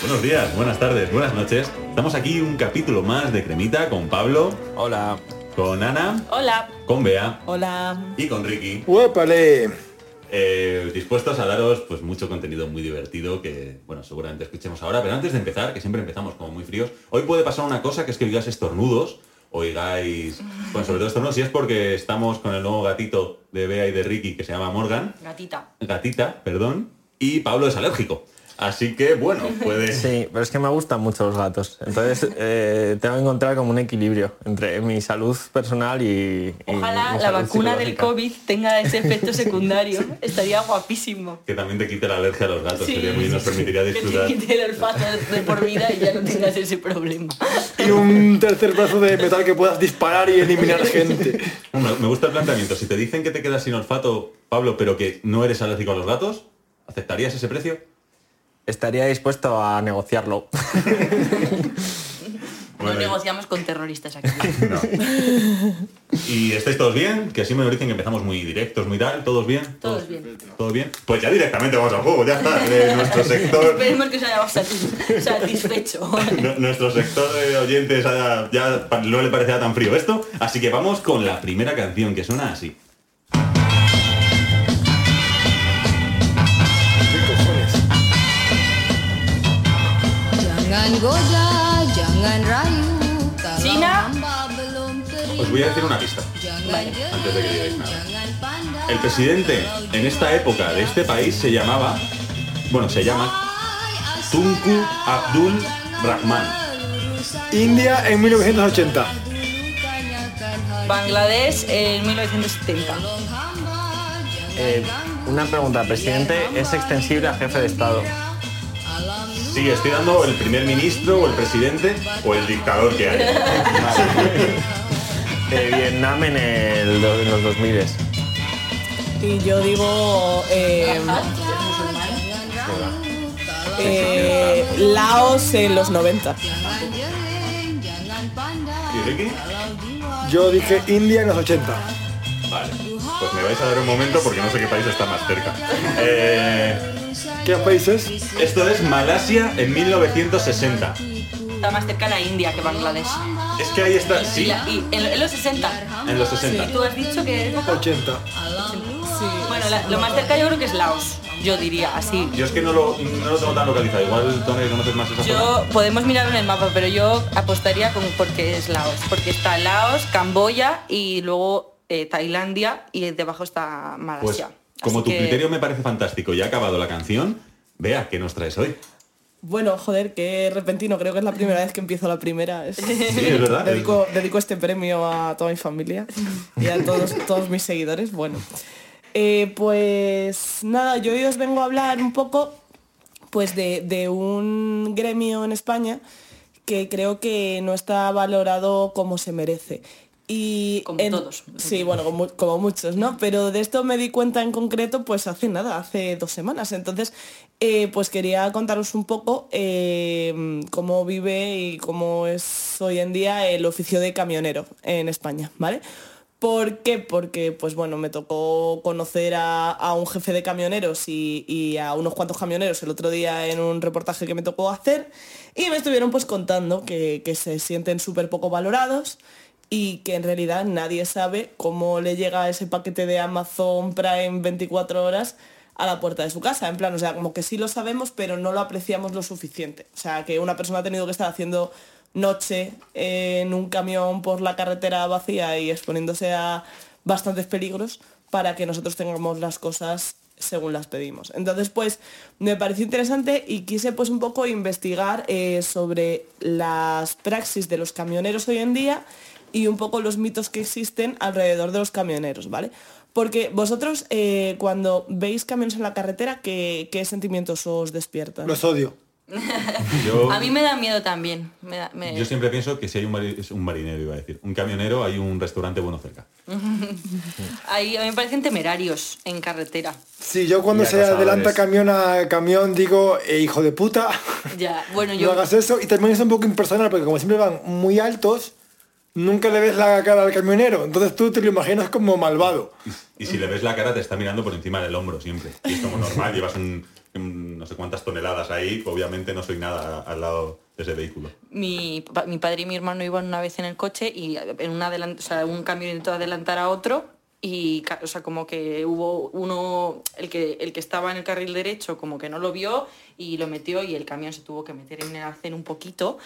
Buenos días, buenas tardes, buenas noches. Estamos aquí un capítulo más de Cremita con Pablo, Hola. con Ana, Hola. con Bea Hola. y con Ricky. ¡Uépale! Eh, dispuestos a daros pues mucho contenido muy divertido que, bueno, seguramente escuchemos ahora. Pero antes de empezar, que siempre empezamos como muy fríos, hoy puede pasar una cosa que es que oigáis estornudos, oigáis, bueno, sobre todo estornudos, y es porque estamos con el nuevo gatito de Bea y de Ricky que se llama Morgan, Gatita. gatita, perdón, y Pablo es alérgico. Así que, bueno, puede... Sí, pero es que me gustan mucho los gatos. Entonces eh, tengo que encontrar como un equilibrio entre mi salud personal y... y Ojalá mi la salud vacuna del. COVID tenga ese efecto secundario. Estaría guapísimo. Que también te quite la alergia a los gatos, Sí. sería muy, nos permitiría Que disfrutar. te quite el olfato de por vida y ya no tengas ese problema. Y un tercer brazo de metal que puedas disparar y eliminar gente. Me me gusta el planteamiento. Si te dicen que te quedas sin olfato, Pablo, pero que no eres alérgico a los gatos, ¿aceptarías ese precio? Estaría dispuesto a negociarlo. Bueno, no negociamos con terroristas aquí. No. ¿Y estáis todos bien? Que así me lo dicen que empezamos muy directos, muy tal. ¿Todos bien? Todos bien. ¿Todo bien? Pues ya directamente vamos al juego, ya está. De nuestro sector, Esperemos que os hayamos satis- satisfecho. nu- nuestro sector de oyentes haya- ya no le parecerá tan frío esto. Así que vamos con la primera canción que suena así. Jangan goyah, jangan rayu Kalau China. Os voy a decir una pista. Antes de que digáis nada. El presidente en esta época de este país se llamaba, bueno, se llama Tunku Abdul Rahman. India en 1980. Bangladesh en 1970. Eh, una pregunta, presidente, ¿es extensible a jefe de Estado? Sí, estoy dando el primer ministro o el presidente o el dictador que hay. Eh, Vietnam en, el, en los 2000 Y yo digo eh, eh, Laos en los 90. ¿Y Ricky? Yo dije India en los 80. Vale. Pues me vais a dar un momento porque no sé qué país está más cerca. Eh, ¿Qué países? esto es Malasia en 1960. Está más cercana a India que Bangladesh. Es que ahí está, Y, sí, la- y en, en los 60. en los 60. Tú has dicho que... 80. Bueno, la- lo más cerca yo creo que es Laos. Yo diría, así. Yo es que no lo, no lo tengo tan localizado. Igual, Tony, conoces más esa zona. Yo podemos mirarlo en el mapa, pero yo apostaría con porque es Laos, porque está Laos, Camboya y luego eh, Tailandia y debajo está Pues, Malasia. como Así tu que- criterio me parece fantástico y ha acabado la canción, vea, ¿qué nos traes hoy? Bueno, joder, qué repentino. Creo que es la primera vez que empiezo la primera. Es- Sí, es verdad. dedico, dedico este premio a toda mi familia y a todos, todos mis seguidores. Bueno, Eh, pues nada, yo hoy os vengo a hablar un poco pues de, de un gremio en España que creo que no está valorado como se merece. Y Como todos. Sí, bueno, como, como muchos, ¿no? Pero de esto me di cuenta en concreto pues hace nada, hace dos semanas. Entonces, eh, pues quería contaros un poco eh, cómo vive y cómo es hoy en día el oficio de camionero en España, ¿vale? ¿Por qué? Porque, pues bueno, me tocó conocer a, a un jefe de camioneros y, y a unos cuantos camioneros el otro día en un reportaje que me tocó hacer y me estuvieron pues contando que, que se sienten súper poco valorados y que en realidad nadie sabe cómo le llega ese paquete de Amazon Prime 24 horas a la puerta de su casa. En plan, o sea, como que sí lo sabemos, pero no lo apreciamos lo suficiente. O sea, que una persona ha tenido que estar haciendo noche en un camión por la carretera vacía y exponiéndose a bastantes peligros para que nosotros tengamos las cosas según las pedimos. Entonces, pues me pareció interesante y quise pues un poco investigar eh, sobre las praxis de los camioneros hoy en día y un poco los mitos que existen alrededor de los camioneros, ¿vale? Porque vosotros eh, cuando veis camiones en la carretera, ¿qué, qué sentimientos os despiertan? Los odio. Yo, A mí me da miedo también. me da- me- yo siempre pienso que si hay un, mari- es un marinero, iba a decir, un camionero, hay un restaurante bueno cerca. Ahí a mí me parecen temerarios en carretera. Sí, yo cuando se adelanta camión a camión digo, "Eh, hijo de puta, Ya, bueno, no yo... hagas eso. Y también es un poco impersonal porque como siempre van muy altos, nunca le ves la cara al camionero, entonces tú te lo imaginas como malvado. Y, si le ves la cara te está mirando por encima del hombro siempre. Y es como normal, llevas un, un no sé cuántas toneladas ahí, obviamente no soy nada al lado de ese vehículo. Mi, pa- mi padre y mi hermano iban una vez en el coche y en una o sea, un camión intentó adelantar a otro y o sea, como que hubo uno, el que, el que estaba en el carril derecho como que no lo vio y lo metió y el camión se tuvo que meter en el arcén un poquito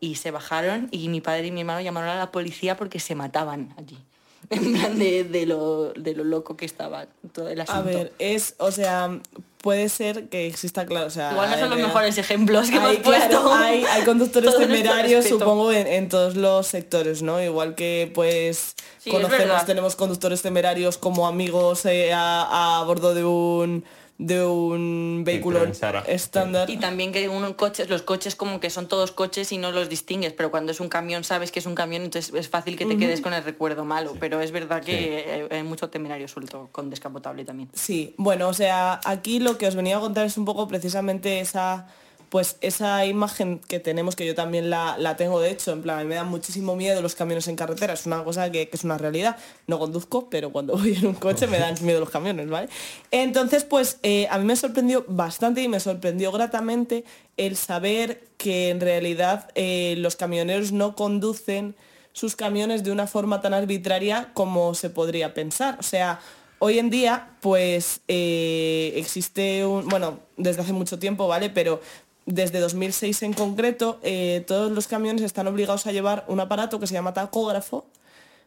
y se bajaron y mi padre y mi hermano llamaron a la policía porque se mataban allí. En plan de, de lo, de lo loco que estaba todo el asunto. A ver, es, o sea, puede ser que exista, claro, o sea... Igual no son los mejores ejemplos que hay, hemos puesto. hay, hay conductores temerarios, supongo, en, en todos los sectores, ¿no? Igual que, pues, Sí, conocemos, tenemos conductores temerarios como amigos eh, a, a bordo de un de un vehículo estándar. Y también que uno coches, los coches como que son todos coches y no los distingues, pero cuando es un camión sabes que es un camión, entonces es fácil que te quedes con el recuerdo malo. Pero es verdad que hay, hay mucho temerario suelto con descapotable también. Sí, bueno, o sea, aquí lo que os venía a contar es un poco precisamente esa pues esa imagen que tenemos, que yo también la, la tengo de hecho, en plan, a mí me da muchísimo miedo los camiones en carretera, es una cosa que, que es una realidad. No conduzco, pero cuando voy en un coche me dan miedo los camiones, ¿vale? Entonces, pues eh, a mí me sorprendió bastante y me sorprendió gratamente el saber que en realidad eh, los camioneros no conducen sus camiones de una forma tan arbitraria como se podría pensar. O sea, hoy en día, pues eh, existe un, bueno, desde hace mucho tiempo, ¿vale? Pero desde 2006 en concreto, eh, todos los camiones están obligados a llevar un aparato que se llama tacógrafo,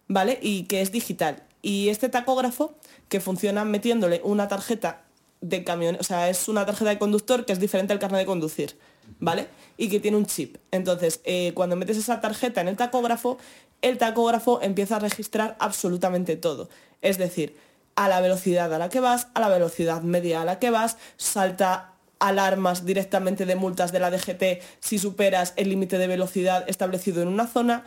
¿vale? Y que es digital. Y este tacógrafo, que funciona metiéndole una tarjeta de camión, o sea, es una tarjeta de conductor que es diferente al carnet de conducir, ¿vale? Y que tiene un chip. Entonces, eh, cuando metes esa tarjeta en el tacógrafo, el tacógrafo empieza a registrar absolutamente todo. Es decir, a la velocidad a la que vas, a la velocidad media a la que vas, salta alarmas directamente de multas de la DGT si superas el límite de velocidad establecido en una zona,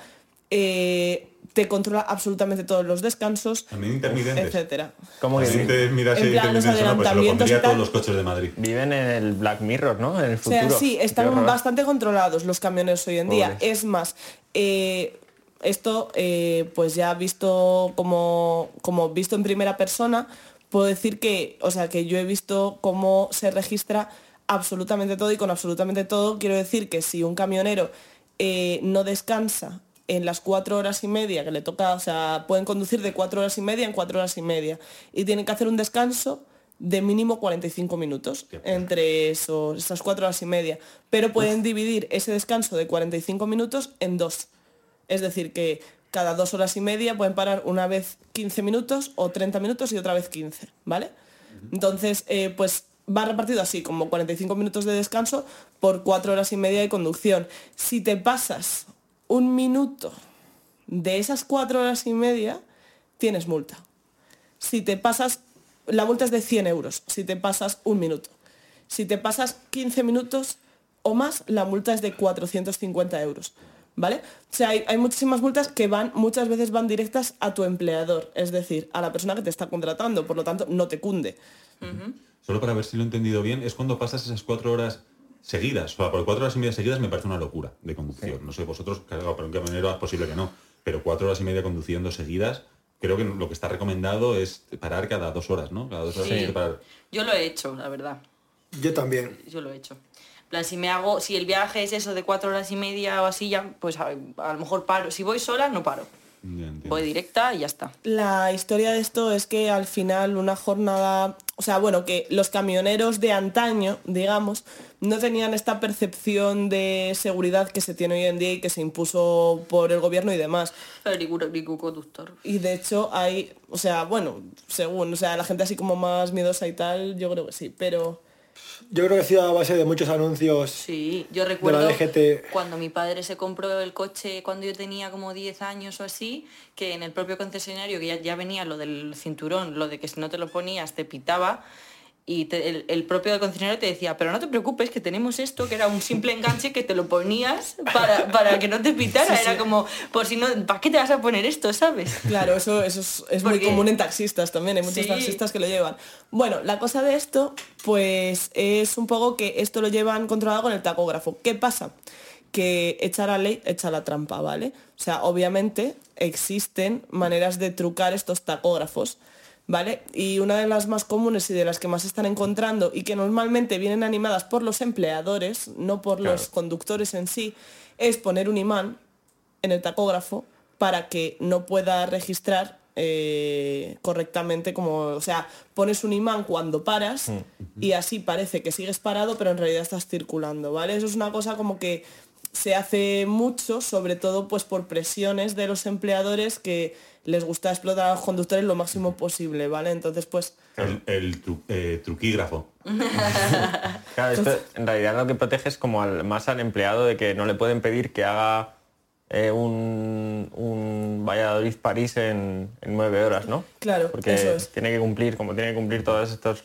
eh, te controla absolutamente todos los descansos, También intermitentes. etcétera. ¿Cómo que También sí? te miras En plan, los no, pues se lo pondría y todos los coches de Madrid. Viven en el Black Mirror, ¿no? En el O futuro. sea, sí, Qué están horror. bastante controlados los camiones hoy en día. Pobres. Es más, eh, esto eh, pues ya visto como, como visto en primera persona, puedo decir que, o sea, que yo he visto cómo se registra absolutamente todo y con absolutamente todo quiero decir que si un camionero eh, no descansa en las cuatro horas y media que le toca, o sea, pueden conducir de cuatro horas y media en cuatro horas y media y tienen que hacer un descanso de mínimo 45 minutos entre esos, esas cuatro horas y media. Pero pueden dividir ese descanso de 45 minutos en dos. Es decir, que cada dos horas y media pueden parar una vez 15 minutos o 30 minutos y otra vez 15, ¿vale? Entonces, eh, pues va repartido así, como 45 minutos de descanso por cuatro horas y media de conducción. Si te pasas un minuto de esas cuatro horas y media, tienes multa. Si te pasas, la multa es de 100 euros, si te pasas un minuto. Si te pasas 15 minutos o más, la multa es de 450 euros. ¿Vale? O sea, hay, hay muchísimas multas que van, muchas veces van directas a tu empleador, es decir, a la persona que te está contratando, por lo tanto, no te cunde. Solo para ver si lo he entendido bien, es cuando pasas esas cuatro horas seguidas. O sea, por cuatro horas y media seguidas me parece una locura de conducción. No sé vosotros, claro, para un camionero es posible que no, pero cuatro horas y media conduciendo seguidas, creo que lo que está recomendado es parar cada dos horas, ¿no? Cada dos horas Sí. que parar. Yo lo he hecho, la verdad. Yo también. Yo lo he hecho. Plan, si me hago, si el viaje es eso de cuatro horas y media o así, ya, pues a, a lo mejor paro. Si voy sola, no paro. Voy directa y ya está. La historia de esto es que al final una jornada, o sea, bueno, que los camioneros de antaño, digamos, no tenían esta percepción de seguridad que se tiene hoy en día y que se impuso por el gobierno y demás. Pero ningún, ningún conductor. Y de hecho hay, o sea, bueno, según, o sea, la gente así como más miedosa y tal, yo creo que sí, pero Yo creo que ha sido a base de muchos anuncios. Sí, yo recuerdo cuando mi padre se compró el coche cuando yo tenía como 10 años o así, que en el propio concesionario, que ya, ya venía lo del cinturón, lo de que si no te lo ponías te pitaba, y te- el, el propio concesionario te decía, pero no te preocupes, que tenemos esto, que era un simple enganche que te lo ponías para, para que no te pitara. Era como, por si no, ¿para qué te vas a poner esto, sabes? Claro, eso, eso es, es muy común en taxistas también, hay muchos Sí. taxistas que lo llevan. Bueno, la cosa de esto, pues es un poco que esto lo llevan controlado con el tacógrafo. ¿Qué pasa? que echa la ley, echa la trampa, ¿vale? O sea, obviamente existen maneras de trucar estos tacógrafos, ¿vale? Y una de las más comunes y de las que más se están encontrando y que normalmente vienen animadas por los empleadores, no por los conductores en sí, es poner un imán en el tacógrafo para que no pueda registrar eh, correctamente como, o sea, pones un imán cuando paras y así parece que sigues parado, pero en realidad estás circulando, ¿vale? Eso es una cosa como que se hace mucho, sobre todo pues por presiones de los empleadores que les gusta explotar a los conductores lo máximo posible, ¿vale? Entonces pues El, el tru- eh, truquígrafo. Claro, esto en realidad lo que protege es como al, más al empleado de que no le pueden pedir que haga eh, un, un Valladolid-París en, en nueve horas, ¿no? Claro, Porque eso es. tiene que cumplir, como tiene que cumplir todas estas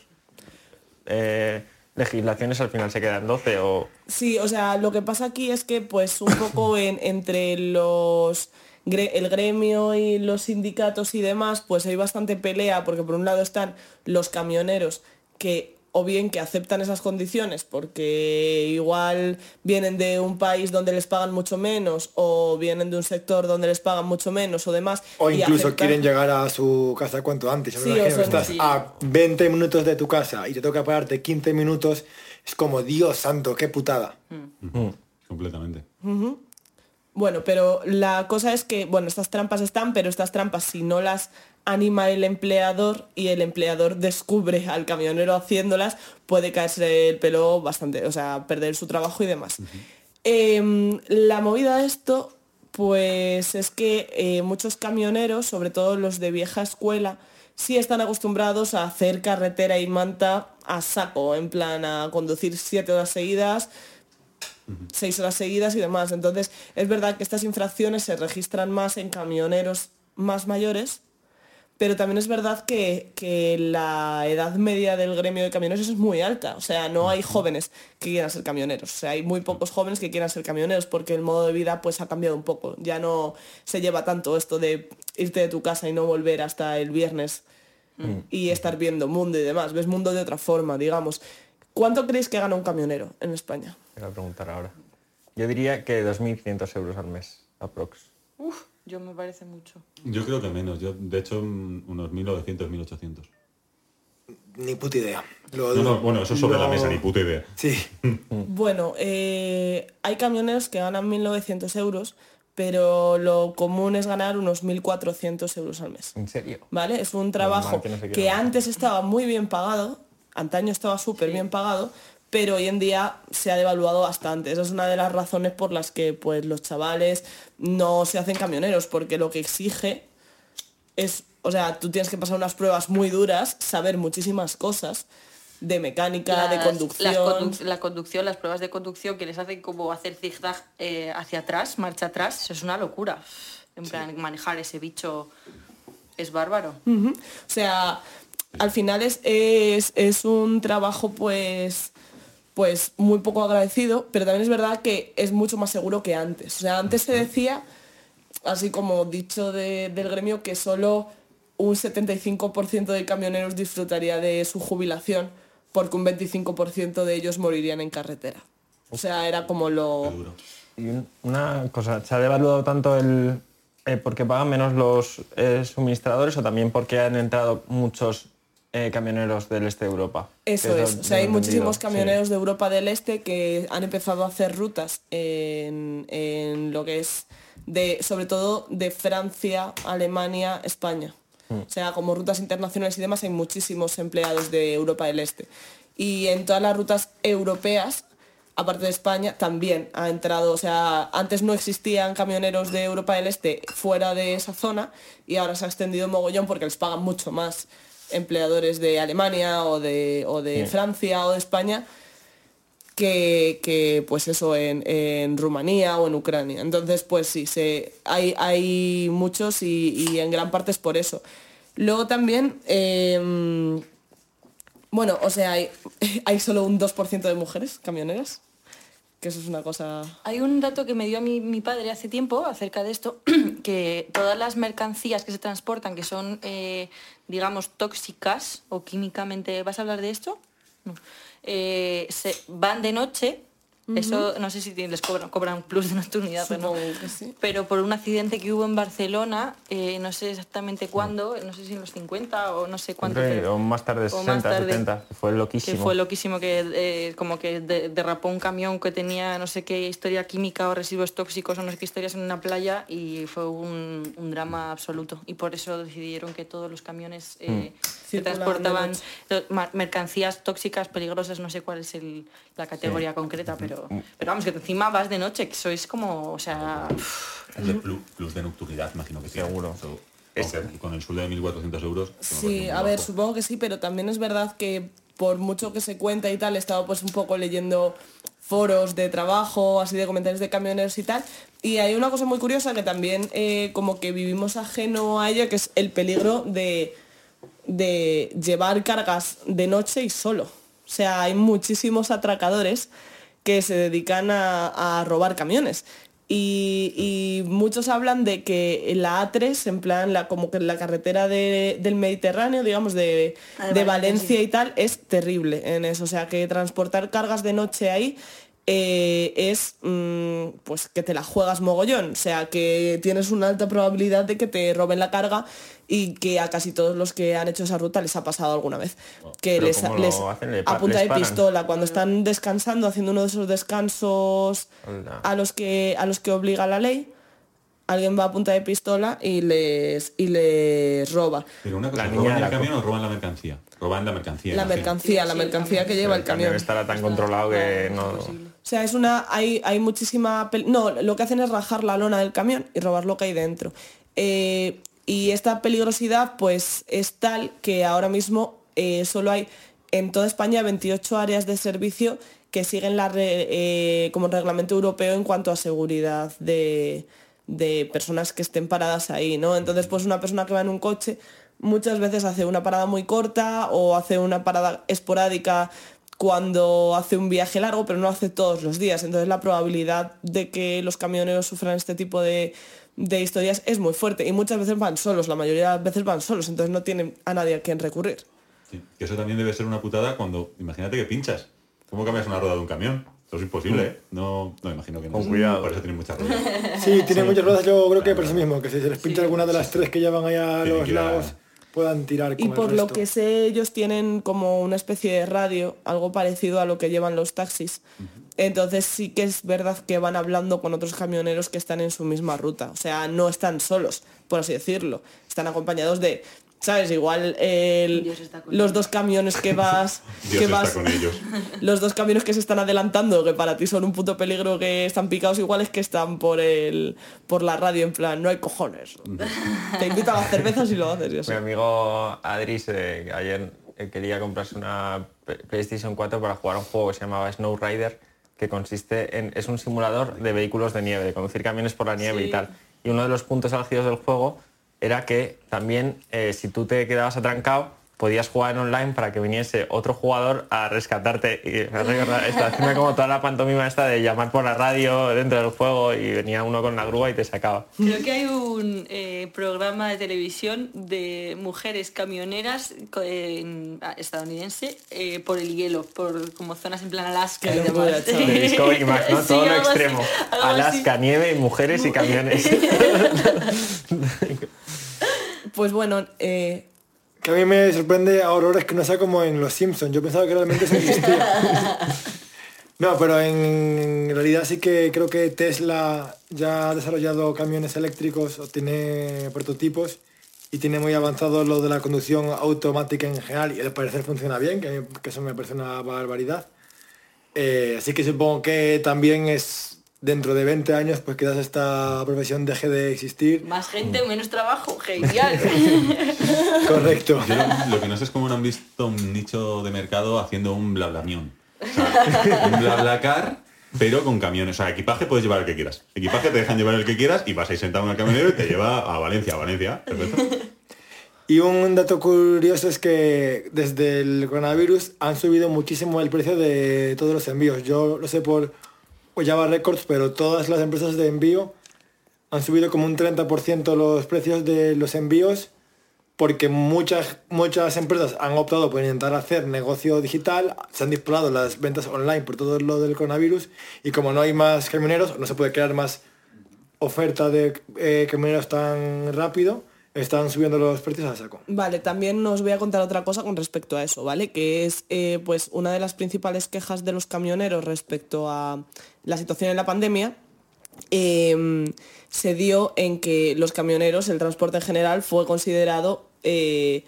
eh, legislaciones, al final se quedan 12 o... Sí, o sea, lo que pasa aquí es que pues un poco en- entre los el gremio y los sindicatos y demás, pues hay bastante pelea, porque por un lado están los camioneros que o bien que aceptan esas condiciones porque igual vienen de un país donde les pagan mucho menos o vienen de un sector donde les pagan mucho menos o demás. O y incluso aceptan- quieren llegar a su casa cuanto antes. Yo me Sí, imagino o que sea, estás sí. a 20 minutos de tu casa y te toca pararte 15 minutos. Es como, Dios santo, qué putada. Completamente. Bueno, pero la cosa es que, bueno, estas trampas están, pero estas trampas si no las anima el empleador y el empleador descubre al camionero haciéndolas, puede caerse el pelo bastante, o sea, perder su trabajo y demás. Em, la movida de esto, pues es que eh, muchos camioneros, sobre todo los de vieja escuela, sí están acostumbrados a hacer carretera y manta a saco, en plan a conducir siete horas seguidas, seis horas seguidas y demás. Entonces, es verdad que estas infracciones se registran más en camioneros más mayores, pero también es verdad que, que la edad media del gremio de camioneros es muy alta. O sea, no hay jóvenes que quieran ser camioneros. O sea, hay muy pocos jóvenes que quieran ser camioneros porque el modo de vida pues ha cambiado un poco. Ya no se lleva tanto esto de irte de tu casa y no volver hasta el viernes y estar viendo mundo y demás. Ves mundo de otra forma, digamos. ¿Cuánto creéis que gana un camionero en España? Te voy a preguntar ahora. Yo diría que 2.500 euros al mes, aprox. Uf, yo me parece mucho. Yo creo que menos. Yo, de hecho, mm, unos 1900, 1800. Ni puta idea. Lo- No, no, bueno, eso sobre la mesa, ni puta idea. Sí. Bueno, eh, hay camioneros que ganan 1.900 euros, pero lo común es ganar unos 1.400 euros al mes. ¿En serio? ¿Vale? Es un trabajo mal que no antes estaba muy bien pagado, antaño estaba súper bien pagado, pero hoy en día se ha devaluado bastante. Esa es una de las razones por las que pues, los chavales no se hacen camioneros, porque lo que exige es, o sea, tú tienes que pasar unas pruebas muy duras, saber muchísimas cosas de mecánica, de conducción. las la conducción, las pruebas de conducción que les hacen como hacer zigzag eh, hacia atrás, marcha atrás, eso es una locura. En plan, manejar ese bicho es bárbaro. O sea, al final es, es, es un trabajo pues pues muy poco agradecido, pero también es verdad que es mucho más seguro que antes. O sea, antes se decía, así como dicho de- del gremio, que solo un 75% de camioneros disfrutaría de su jubilación, porque un 25% de ellos morirían en carretera. O sea, era como lo... Y un- una cosa, ¿se ha devaluado tanto el... eh, porque pagan menos los eh, suministradores o también porque han entrado muchos eh, camioneros del este de Europa? Eso es, lo o sea, hay muchísimos camioneros de Europa del Este que han empezado a hacer rutas en, en lo que es de, sobre todo de Francia, Alemania, España. Hmm. O sea, como rutas internacionales y demás hay muchísimos empleados de Europa del Este. Y en todas las rutas europeas, aparte de España, también ha entrado, o sea, antes no existían camioneros de Europa del Este fuera de esa zona y ahora se ha extendido mogollón porque les pagan mucho más empleadores de Alemania o de, o de Sí. Francia o de España que, que, pues eso en, en Rumanía o en Ucrania. Entonces, pues sí, se, hay, hay muchos y, y en gran parte es por eso. Luego también, em, bueno, o sea, hay, hay solo un 2% de mujeres camioneras, que eso es una cosa... Hay un dato que me dio mí mi padre hace tiempo acerca de esto, que todas las mercancías que se transportan, que son, eh, digamos, tóxicas o químicamente... ¿Vas a hablar de esto? No. Eh, se, van de noche Eso no sé si les cobran, cobran plus de nocturnidad o no. Que sí. Pero por un accidente que hubo en Barcelona, eh, no sé exactamente cuándo, no sé si en los 50 o no sé cuánto. Pero- o más tarde, o 60, más tarde, 70. Fue Que loquísimo. fue loquísimo que eh, como que de- derrapó un camión que tenía no sé qué historia química o residuos tóxicos o no sé qué historias en una playa y fue un, un drama absoluto. Y por eso decidieron que todos los camiones eh, que de transportaban mercancías tóxicas, peligrosas, no sé cuál es el- la categoría concreta, pero, pero vamos, que encima vas de noche, que sois como, o sea, Es de plus, de nocturnidad, imagino que. Seguro. Eso, con el sueldo de 1.400 euros. Sí, a ver, bajo. supongo que sí, pero también es verdad que por mucho que se cuenta y tal, he estado pues un poco leyendo foros de trabajo, así de comentarios de camioneros y tal, y hay una cosa muy curiosa que también eh, como que vivimos ajeno a ello, que es el peligro de, de llevar cargas de noche y solo. O sea, hay muchísimos atracadores que se dedican a, a robar camiones. Y, y muchos hablan de que la A3, en plan, la, como que la carretera de- del Mediterráneo, digamos, de, Ah, de Valencia, sí. y tal, es terrible en eso. O sea, que transportar cargas de noche ahí eh, es mm, pues que te la juegas mogollón. O sea, que tienes una alta probabilidad de que te roben la carga y que a casi todos los que han hecho esa ruta les ha pasado alguna vez. Que Pero les, ¿cómo lo les hacen? ¿Le pa- a punta les de pistola, cuando están descansando, haciendo uno de esos descansos a los que a los que obliga la ley, alguien va a punta de pistola y les y les roba. Pero una cosa, La niña ¿roban el la camión o roban la mercancía? Roban la mercancía. La mercancía, Sí, la sí, mercancía que lleva el el camión camión. estará tan controlado que no... O sea, es una. Hay, hay muchísima. pel- No, lo que hacen es rajar la lona del camión y robar lo que hay dentro. Eh, y esta peligrosidad, pues, es tal que ahora mismo eh, solo hay en toda España 28 áreas de servicio que siguen la eh, como reglamento europeo en cuanto a seguridad de, de personas que estén paradas ahí, ¿no? Entonces, pues una persona que va en un coche muchas veces hace una parada muy corta o hace una parada esporádica cuando hace un viaje largo, pero no hace todos los días. Entonces la probabilidad de que los camioneros sufran este tipo de, de historias es muy fuerte. Y muchas veces van solos, la mayoría de las veces van solos, entonces no tienen a nadie a quien recurrir. Sí, Que eso también debe ser una putada cuando, imagínate que pinchas. ¿Cómo cambias una rueda de un camión? Eso es imposible, ¿eh? No, no imagino que no. Con cuidado. Por eso tienen muchas ruedas. Sí, tiene muchas ruedas, yo creo que por eso mismo, que si se les pincha alguna de las tres que llevan ahí a los a- lados, puedan tirar con Y el por lo que sé, ellos tienen como una especie de radio, algo parecido a lo que llevan los taxis. Entonces sí que es verdad que van hablando con otros camioneros que están en su misma ruta. O sea, no están solos, por así decirlo. Están acompañados de, ¿sabes? Igual el- los dos camiones que vas... Dios que está vas con ellos. los dos camiones que se están adelantando, que para ti son un puto peligro que están picados iguales que están por el por la radio, en plan, no hay cojones. Te invitan a las cervezas y lo haces y así. Mi amigo Adris eh, ayer eh, quería comprarse una PlayStation 4 para jugar a un juego que se llamaba Snow Rider, que consiste en... es un simulador de vehículos de nieve, de conducir camiones por la nieve y tal. Y uno de los puntos álgidos del juego era que también eh, si tú te quedabas atrancado, podías jugar en online para que viniese otro jugador a rescatarte. Y hacerme como toda la pantomima esta de llamar por la radio dentro del juego y venía uno con la grúa y te sacaba. Creo que hay un eh, programa de televisión de mujeres camioneras ah, estadounidense eh, por el hielo, por como zonas en plan Alaska y demás. chaval. De Discovery Max, ¿no? Sí, Todo lo así, extremo. algo así. Alaska, nieve, mujeres y camiones. Pues bueno, eh, Que a mí me sorprende a horrores que no sea como en Los Simpsons. Yo pensaba que realmente eso existía. No, pero en realidad sí que creo que Tesla ya ha desarrollado camiones eléctricos o tiene prototipos y tiene muy avanzado lo de la conducción automática en general y al parecer funciona bien, que, que eso me parece una barbaridad. Eh, así que supongo que también es dentro de 20 años pues quizás esta profesión deje de existir. Más gente, menos trabajo, genial. Correcto. Yo lo, lo que no sé es cómo no han visto un nicho de mercado haciendo un blablamión. O sea, un blablacar, pero con camiones. O sea, equipaje puedes llevar el que quieras. Equipaje te dejan llevar el que quieras y vas ahí sentado en el camionero y te lleva a Valencia, a Valencia. Perfecto. Y un dato curioso es que desde el coronavirus han subido muchísimo el precio de todos los envíos. Yo lo sé por Java Records, pero todas las empresas de envío han subido como un 30% los precios de los envíos porque muchas, muchas empresas han optado por intentar hacer negocio digital, se han disparado las ventas online por todo lo del coronavirus y como no hay más camioneros, no se puede crear más oferta de eh, camioneros tan rápido, están subiendo los precios a saco. Vale, también os voy a contar otra cosa con respecto a eso, ¿vale? Que es eh, pues una de las principales quejas de los camioneros respecto a la situación en la pandemia. eh, se dio en que los camioneros, el transporte en general, fue considerado eh,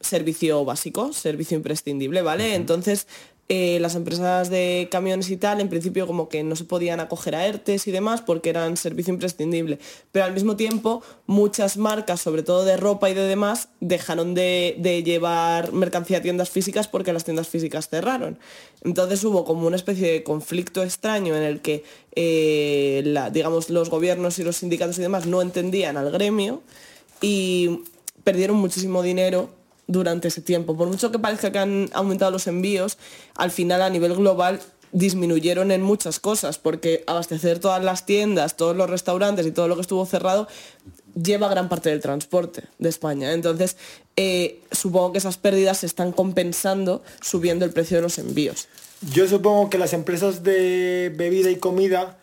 servicio básico, servicio imprescindible, ¿vale? Entonces, eh, las empresas de camiones y tal, en principio como que no se podían acoger a ERTES y demás porque eran servicio imprescindible. Pero al mismo tiempo, muchas marcas, sobre todo de ropa y de demás, dejaron de, de llevar mercancía a tiendas físicas porque las tiendas físicas cerraron. Entonces hubo como una especie de conflicto extraño en el que, eh, digamos, los gobiernos y los sindicatos y demás no entendían al gremio y perdieron muchísimo dinero durante ese tiempo. Por mucho que parezca que han aumentado los envíos, al final a nivel global disminuyeron en muchas cosas, porque abastecer todas las tiendas, todos los restaurantes y todo lo que estuvo cerrado lleva gran parte del transporte de España. Entonces, eh, supongo que esas pérdidas se están compensando subiendo el precio de los envíos. Yo supongo que las empresas de bebida y comida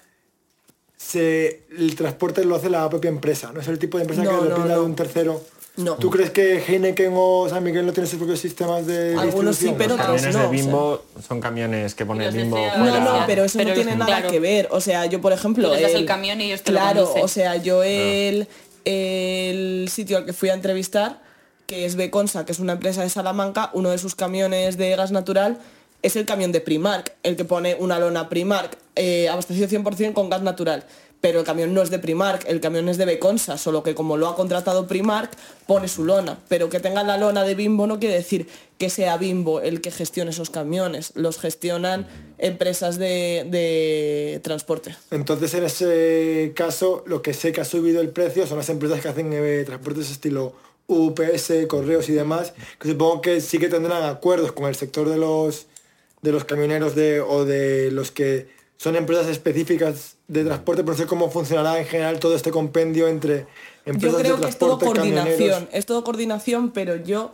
se, el transporte lo hace la propia empresa, no es el tipo de empresa No, que no, depende de un tercero. No. ¿Tú crees que Heineken o San Miguel no tienen sus propios sistemas de Algunos sí, pero Los otros camiones no, de o sea. Bimbo son camiones que pone los de Bimbo Cea- No, fuera. no, pero eso Pero no tiene nada claro. que ver. O sea, yo, por ejemplo... El- el camión y ellos te Claro, o sea, yo el, el sitio al que fui a entrevistar, que es Beconsa, que es una empresa de Salamanca, uno de sus camiones de gas natural es el camión de Primark, el que pone una lona Primark, eh, abastecido 100% con gas natural. Pero el camión no es de Primark, el camión es de Beconsa, solo que como lo ha contratado Primark, pone su lona. Pero que tenga la lona de Bimbo no quiere decir que sea Bimbo el que gestione esos camiones. Los gestionan empresas de, de transporte. Entonces, en ese caso, lo que sé que ha subido el precio son las empresas que hacen eh, transportes estilo UPS, correos y demás, que supongo que sí que tendrán acuerdos con el sector de los de los camioneros de, o de los que son empresas específicas de transporte, pero no sé cómo funcionará en general todo este compendio entre empresas Yo creo de que es todo transporte, coordinación, camioneros. es todo coordinación, pero yo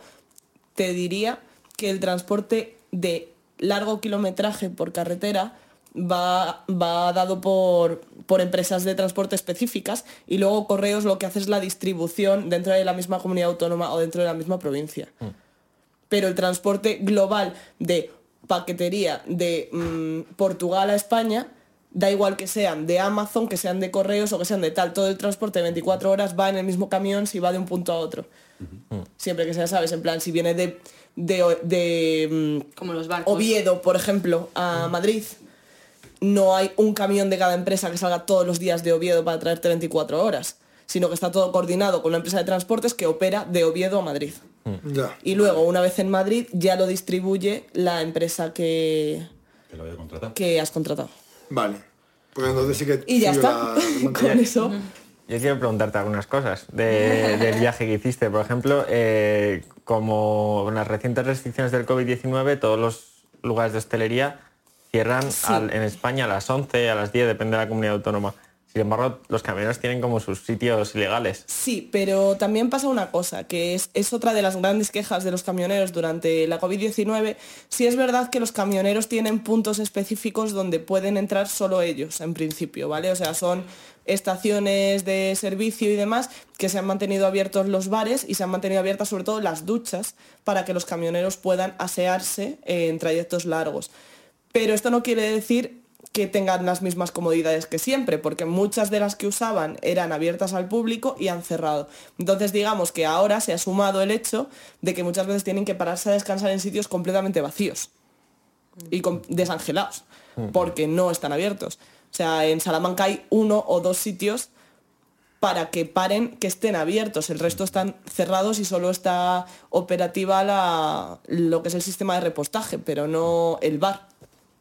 te diría que el transporte de largo kilometraje por carretera va, va dado por, por empresas de transporte específicas y luego Correos lo que hace es la distribución dentro de la misma comunidad autónoma o dentro de la misma provincia. Pero el transporte global de paquetería de mm, Portugal a España, da igual que sean de Amazon, que sean de correos o que sean de tal, todo el transporte de 24 horas va en el mismo camión si va de un punto a otro. Siempre que sea, sabes, en plan, si viene de, de, de, mm, Como los barcos. Oviedo, por ejemplo, a Madrid, no hay un camión de cada empresa que salga todos los días de Oviedo para traerte 24 horas, sino que está todo coordinado con una empresa de transportes que opera de Oviedo a Madrid. Ya. Y luego, una vez en Madrid, ya lo distribuye la empresa que, Que lo había contratado. que has contratado. Vale. Pues entonces sí que Y ya está. la Con eso. Yo quiero preguntarte algunas cosas de- del viaje que hiciste. Por ejemplo, eh, como con las recientes restricciones del COVID-19, todos los lugares de hostelería cierran al- en España a las 11, a las 10, depende de la comunidad autónoma. Sin embargo, los camioneros tienen como sus sitios ilegales. Sí, pero también pasa una cosa, que es, es otra de las grandes quejas de los camioneros durante la COVID-19. Sí es verdad que los camioneros tienen puntos específicos donde pueden entrar solo ellos, en principio, ¿vale? O sea, son estaciones de servicio y demás que se han mantenido abiertos los bares y se han mantenido abiertas sobre todo las duchas para que los camioneros puedan asearse en trayectos largos. Pero esto no quiere decir que tengan las mismas comodidades que siempre, porque muchas de las que usaban eran abiertas al público y han cerrado. Entonces digamos que ahora se ha sumado el hecho de que muchas veces tienen que pararse a descansar en sitios completamente vacíos y desangelados, porque no están abiertos. O sea, en Salamanca hay uno o dos sitios para que paren, que estén abiertos. El resto están cerrados y solo está operativa la, lo que es el sistema de repostaje, pero no el bar,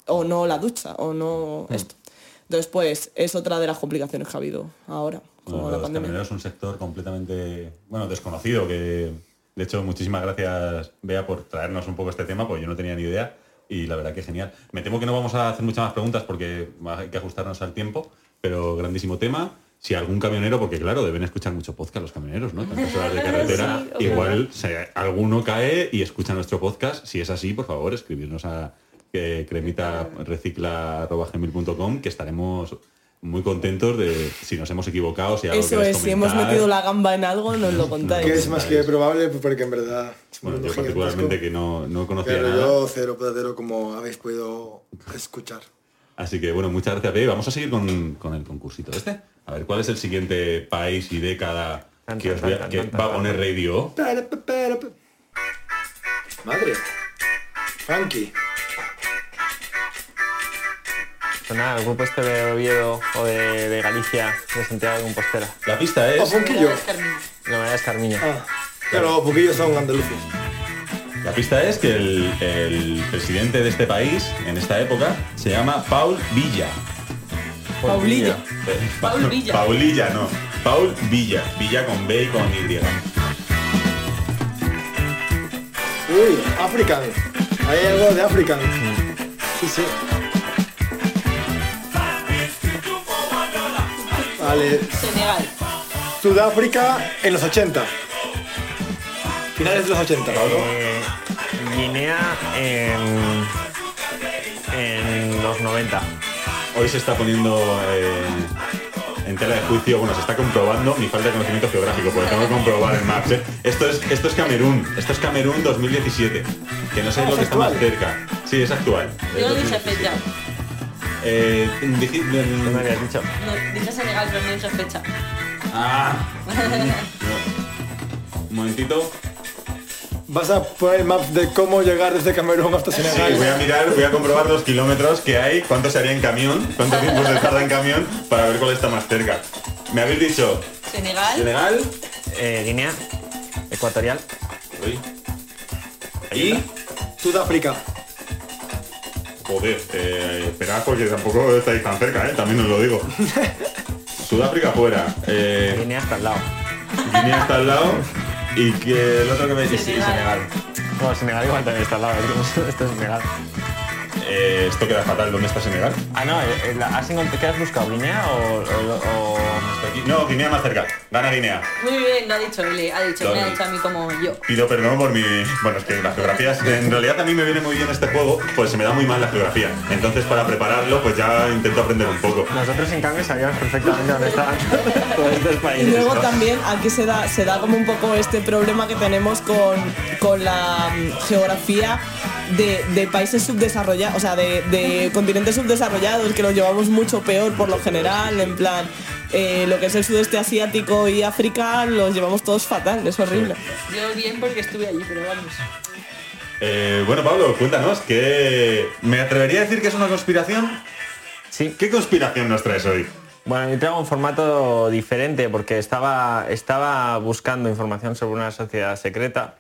o no la ducha, o no esto. Entonces, pues, es otra de las complicaciones que ha habido ahora, con Bueno, la los pandemia. camioneros es un sector completamente, bueno, desconocido, que de hecho muchísimas gracias, Bea, por traernos un poco este tema, porque yo no tenía ni idea y la verdad que genial. Me temo que no vamos a hacer muchas más preguntas porque hay que ajustarnos al tiempo, pero grandísimo tema. si algún camionero, porque claro, deben escuchar mucho podcast los camioneros, ¿no? Tantas horas de carretera, Sí, igual alguno cae y escucha nuestro podcast. Si es así, por favor, escribirnos a eh, cremitarecicla.gmail.com que estaremos muy contentos de si nos hemos equivocado, si algo Eso es, si hemos metido la gamba en algo, nos lo contáis. Que es más que probable porque en verdad Bueno, yo particularmente que no, no conocía Pero nada. yo cero platero como habéis podido escuchar. Así que bueno, muchas gracias, Pepe. Vamos a seguir con, con el concursito este. A ver, ¿cuál es el siguiente país y década que, os que va a poner. Radio? Madre. Funky. Suena el grupo este de Oviedo o de, de Galicia, de Santiago de Compostela. La pista O es... Funquillo. La verdad es Carmiño. Ah, claro, Funquillo son andaluces. La pista es que el, el presidente de este país, en esta época, se llama Paul Villa. Paulilla. Eh, Pa- Paul Villa. Paulilla, no. Paul Villa. Villa con B y con Y. Uy, African. Hay algo de African. Sí, sí. Vale, Senegal. Sudáfrica en los 80. Finales de los 80. Eh, Guinea en, en los 90. Hoy se está poniendo eh, en tela de juicio, bueno, se está comprobando mi falta de conocimiento geográfico, porque tengo que comprobar el Maps. ¿eh? Esto, es, esto es Camerún, esto es Camerún 2017, que no sé Ah, lo es que está más actual. cerca. Sí, es actual. es Yo no dije 2017. fecha. Eh, dije- ¿Qué me habías dicho? No, dije Senegal, pero no dije fecha. Ah. No. Un momentito. Vas a poner maps de cómo llegar desde Camerún hasta Sí, Senegal. voy a mirar, voy a comprobar los kilómetros que hay, cuánto se haría en camión, cuánto tiempo se tarda en camión para ver cuál está más cerca. Me habéis dicho Senegal. Senegal Eh, Guinea Ecuatorial. Uy. y Sudáfrica. Joder, eh, esperad porque tampoco estáis tan cerca, ¿eh? también os lo digo. Sudáfrica fuera, eh, Guinea está al lado. Guinea está al lado y que el otro que me sí, Senegal. Senegal. No, Senegal igual también está al lado. que Esto es Senegal. Eh, esto queda fatal, ¿dónde está Senegal? Ah, no, eh, eh, la- ¿has encont- ¿qué has buscado? ¿Guinea o...? No, Guinea más cerca, gana Guinea. Muy bien, lo ha dicho Eli, ha dicho, me ha dicho a mí como yo. Pido perdón por mi... Bueno, es que las geografías... En realidad a mí me viene muy bien este juego, pues se me da muy mal la geografía. Entonces para prepararlo, pues ya intento aprender un poco. Nosotros, en cambio, sabíamos perfectamente dónde estaban todos estos Y luego ¿no? también aquí se da, se da como un poco este problema que tenemos con, con la mm, geografía de, de países subdesarrollados, o sea, de, de continentes subdesarrollados, que los llevamos mucho peor por lo general, en plan, eh, lo que es el sudeste asiático y África los llevamos todos fatal, es horrible. Yo bien porque estuve allí, pero vamos. Eh, bueno, Pablo, cuéntanos, que ¿me atrevería a decir que es una conspiración? Sí. ¿Qué conspiración nos traes hoy? Bueno, yo traigo un formato diferente porque estaba, estaba buscando información sobre una sociedad secreta,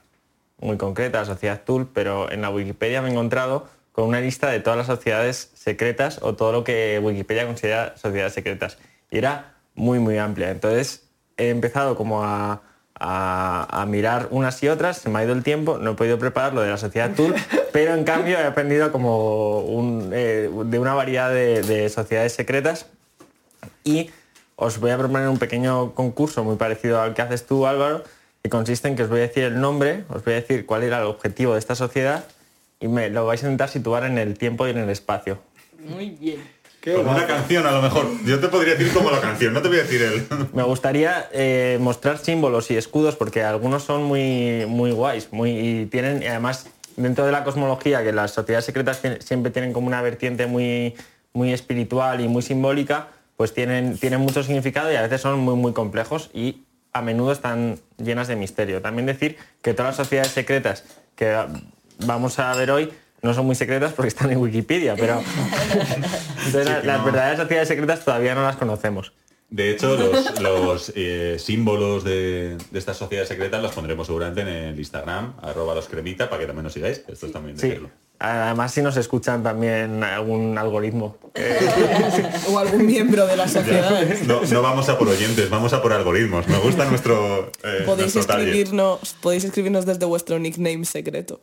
muy concreta, la sociedad Tul, pero en la Wikipedia me he encontrado con una lista de todas las sociedades secretas o todo lo que Wikipedia considera sociedades secretas. Y era muy, muy amplia. Entonces he empezado como a, a- a mirar unas y otras, se me ha ido el tiempo, no he podido preparar lo de la sociedad Tul, pero en cambio he aprendido como un, eh, de una variedad de- de sociedades secretas y os voy a proponer un pequeño concurso muy parecido al que haces tú, Álvaro, que consiste en que os voy a decir el nombre, os voy a decir cuál era el objetivo de esta sociedad y me lo vais a intentar situar en el tiempo y en el espacio. Muy bien. Guapo. una canción a lo mejor. Yo te podría decir como la canción, no te voy a decir el... Me gustaría eh, mostrar símbolos y escudos porque algunos son muy, muy guays muy, y tienen, y además, dentro de la cosmología, que las sociedades secretas siempre tienen como una vertiente muy, muy espiritual y muy simbólica, pues tienen, tienen mucho significado y a veces son muy, muy complejos y a menudo están llenas de misterio. También decir que todas las sociedades secretas que vamos a ver hoy no son muy secretas porque están en Wikipedia, pero entonces, Sí, las no. verdaderas sociedades secretas todavía no las conocemos. De hecho, los, los, eh, símbolos de, de estas sociedades secretas los pondremos seguramente en el Instagram, arroba los cremita, para que también nos sigáis. Esto es también Sí. Además, si nos escuchan también algún algoritmo. O algún miembro de la sociedad. No, no vamos a por oyentes, vamos a por algoritmos. Me gusta nuestro, eh, Podéis nuestro escribirnos, podéis escribirnos desde vuestro nickname secreto.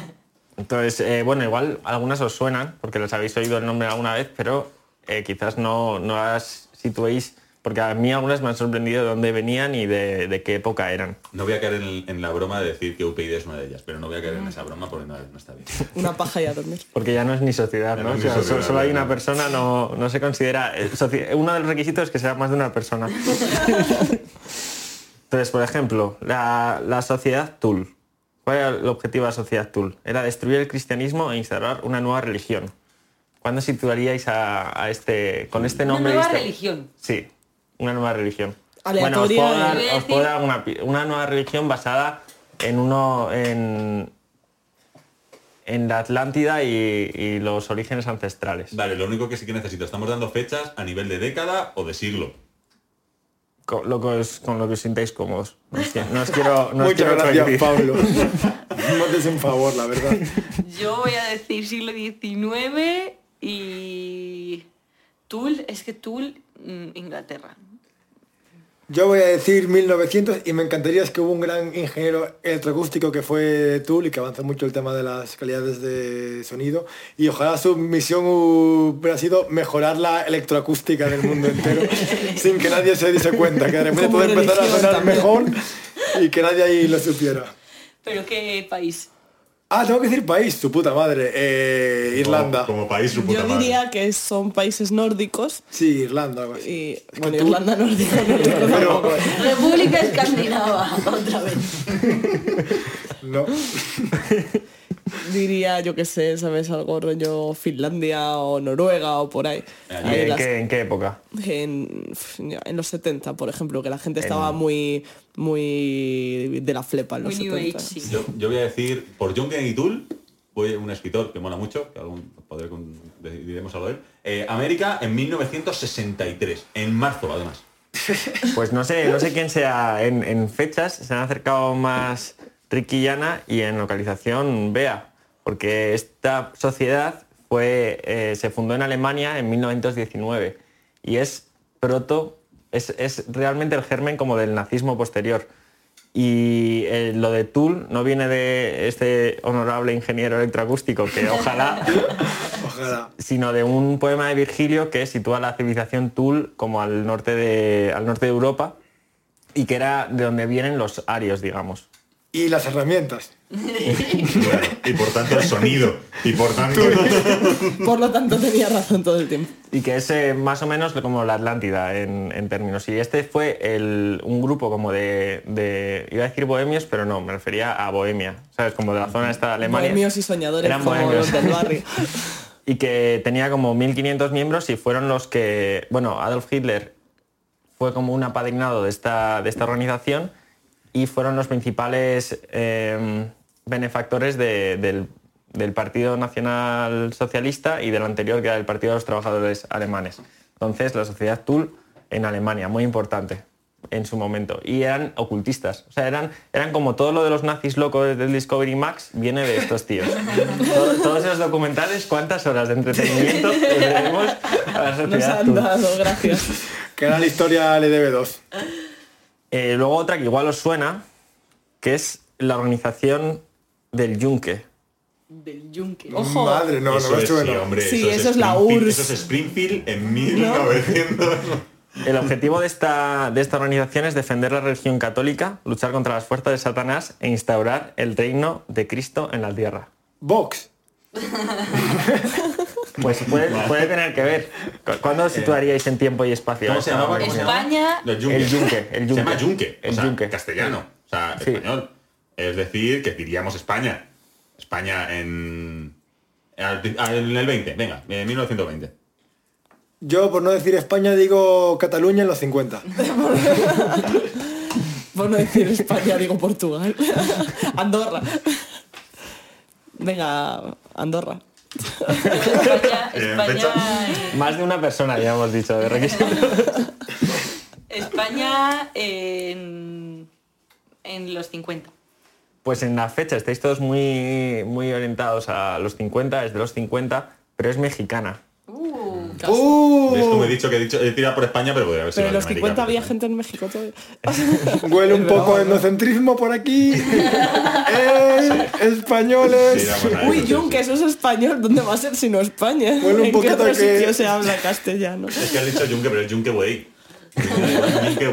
Entonces, eh, bueno, igual algunas os suenan, porque les habéis oído el nombre alguna vez, pero eh, quizás no, no las situéis porque a mí algunas me han sorprendido de dónde venían y de, de qué época eran. No voy a caer en, en la broma de decir que UPyD es una de ellas, pero no voy a caer en esa broma porque no, no está bien. Una paja y a dormir. Porque ya no es ni sociedad, Ya ¿no? no O sea, sociedad, solo hay una persona, no, no se considera... eh, Uno de los requisitos es que sea más de una persona. Entonces, por ejemplo, la, la sociedad Tul. ¿Cuál era el objetivo de la sociedad Tul? Era destruir el cristianismo e instaurar una nueva religión. ¿Cuándo situaríais a, a este, con este Una nombre? y nueva este- religión. Sí, una nueva religión. Bueno, os puedo dar, os puedo una, nueva religión basada en uno en, en la Atlántida y, y los orígenes ancestrales. Vale, lo único que sí que necesito, estamos dando fechas a nivel de década o de siglo. Con lo que os, con lo que os sintáis cómodos. No os, qui- no os quiero, no Muchas quiero gracias. Pablo. no te un favor, la verdad. Yo voy a decir siglo XIX y... Tool, es que Tool, mm, Inglaterra. Yo voy a decir 1900 y me encantaría es que hubo un gran ingeniero electroacústico que fue Tool y que avanzó mucho el tema de las calidades de sonido y ojalá su misión hubiera sido mejorar la electroacústica del mundo entero sin que nadie se diese cuenta, que de repente puede empezar a sonar también. mejor y que nadie ahí lo supiera. ¿Pero qué país? Ah, tengo que decir país, su puta madre. Eh, Irlanda. Como, como país, su puta Yo madre. diría que son países nórdicos Sí, Irlanda, algo así. y bueno, Irlanda nórdico tampoco. República Escandinava, otra vez. No. Diría, yo qué sé, ¿sabes? Algo rollo Finlandia o Noruega o por ahí. Ah, ¿Y Ahí en, las- qué, en qué época? en, en los 70, por ejemplo, que la gente estaba muy muy de la flepa en los Muy New 70. Age, sí. Yo, yo voy a decir, por John Kennedy Toole, voy un escritor que mola mucho, que algún podré con- de- diremos algo de él. eh, América en 1963, en marzo además. Pues no sé, no sé quién sea. En, en fechas se han acercado más Ricky y Ana y en localización Bea, porque esta sociedad fue, eh, se fundó en Alemania en 1919 y es proto, es, es realmente el germen como del nazismo posterior. Y eh, lo de Tool no viene de este honorable ingeniero electroacústico que ojalá Ojalá. sino de un poema de Virgilio que sitúa la civilización Tul como al norte de, al norte de Europa y que era de donde vienen los arios, digamos. Y las herramientas. Claro, y por tanto el sonido. Y por tanto... Por lo tanto tenía razón todo el tiempo. Y que es eh, más o menos como la Atlántida en, en términos. Y este fue el- un grupo como de, de- Iba a decir bohemios, pero no, me refería a Bohemia. ¿Sabes? Como de la zona esta de Alemania. Bohemios y soñadores Eran como bohemios. los del barrio. y que tenía como 1.500 miembros y fueron los que, bueno, Adolf Hitler fue como un apadrinado de esta, de esta organización y fueron los principales eh, benefactores de- del, del Partido Nacional Socialista y del anterior que era el Partido de los Trabajadores Alemanes. Entonces, la sociedad Tul en Alemania, muy importante en su momento. Y eran ocultistas. O sea, eran, eran como todo lo de los nazis locos del Discovery Max, viene de estos tíos. Todo- todos esos documentales, ¿cuántas horas de entretenimiento le debemos a la Nos sociedad han Tul? dado, gracias. La historia le debe dos. Eh, luego otra que igual os suena, que es la organización del Yunque. Del yunque. Ojo. Madre, no, eso no me es, suena. sí, hombre, Sí, eso es la Springfield- URSS. Eso es Springfield en 1900. El objetivo de esta, de esta organización es defender la religión católica, luchar contra las fuerzas de Satanás e instaurar el reino de Cristo en la tierra. Vox. Pues puede, puede tener que ver. ¿Cu- ¿Cuándo situaríais en tiempo y espacio? ¿Cómo se llamaba? España, El yunque. El yunque, el Se llama yunque. El o sea, yunque. castellano. O sea, Sí. español. Es decir, que diríamos España. España en... En el 20, venga, en 1920. Yo, por no decir España, digo Cataluña en los 50. Por no decir España, digo Portugal. Andorra. Venga, Andorra. España, España. Más de una persona, ya hemos dicho, de requisitos. España en, en los 50. Pues en la fecha estáis todos muy, muy orientados a los 50, es de los 50, pero es mexicana. Uh, ¡Uh! ¿Ves como he dicho que he dicho he tirado por España, pero podría haber sido Pero en los Latinoamérica, 50 había pero- gente en México todavía. Huele un Es poco a etnocentrismo por aquí. ¡Eh! ¡Españoles! Sí. Uy. Jun, que eso es español. ¿Dónde va a ser sino España? Bueno, un ¿En qué poquito otro que- sitio se habla castellano? Es que has dicho yunque, pero es yunque güey. Que,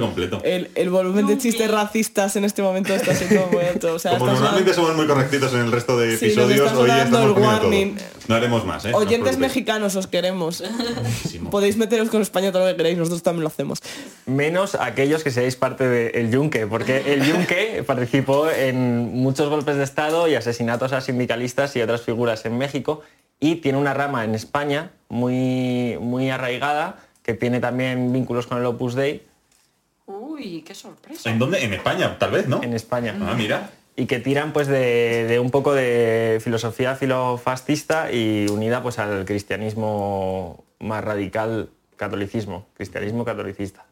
completo. El, el volumen de chistes racistas en este momento está siendo muy alto. O sea, Como normalmente somos muy correctitos en el resto de episodios, hoy estamos todo. No haremos más, ¿eh? Oyentes mexicanos, os queremos. Podéis meteros con España todo lo que queréis, nosotros también lo hacemos. Menos aquellos que seáis parte del Yunque, porque el Yunque participó en muchos golpes de Estado y asesinatos a sindicalistas y otras figuras en México y tiene una rama en España muy, muy arraigada que tiene también vínculos con el Opus Dei Uy, qué sorpresa. ¿En dónde? En España, tal vez, ¿no? en España. Ah, mira. y que tiran pues de, de un poco de filosofía filofascista y unida pues al cristianismo más radical catolicismo, cristianismo catolicista.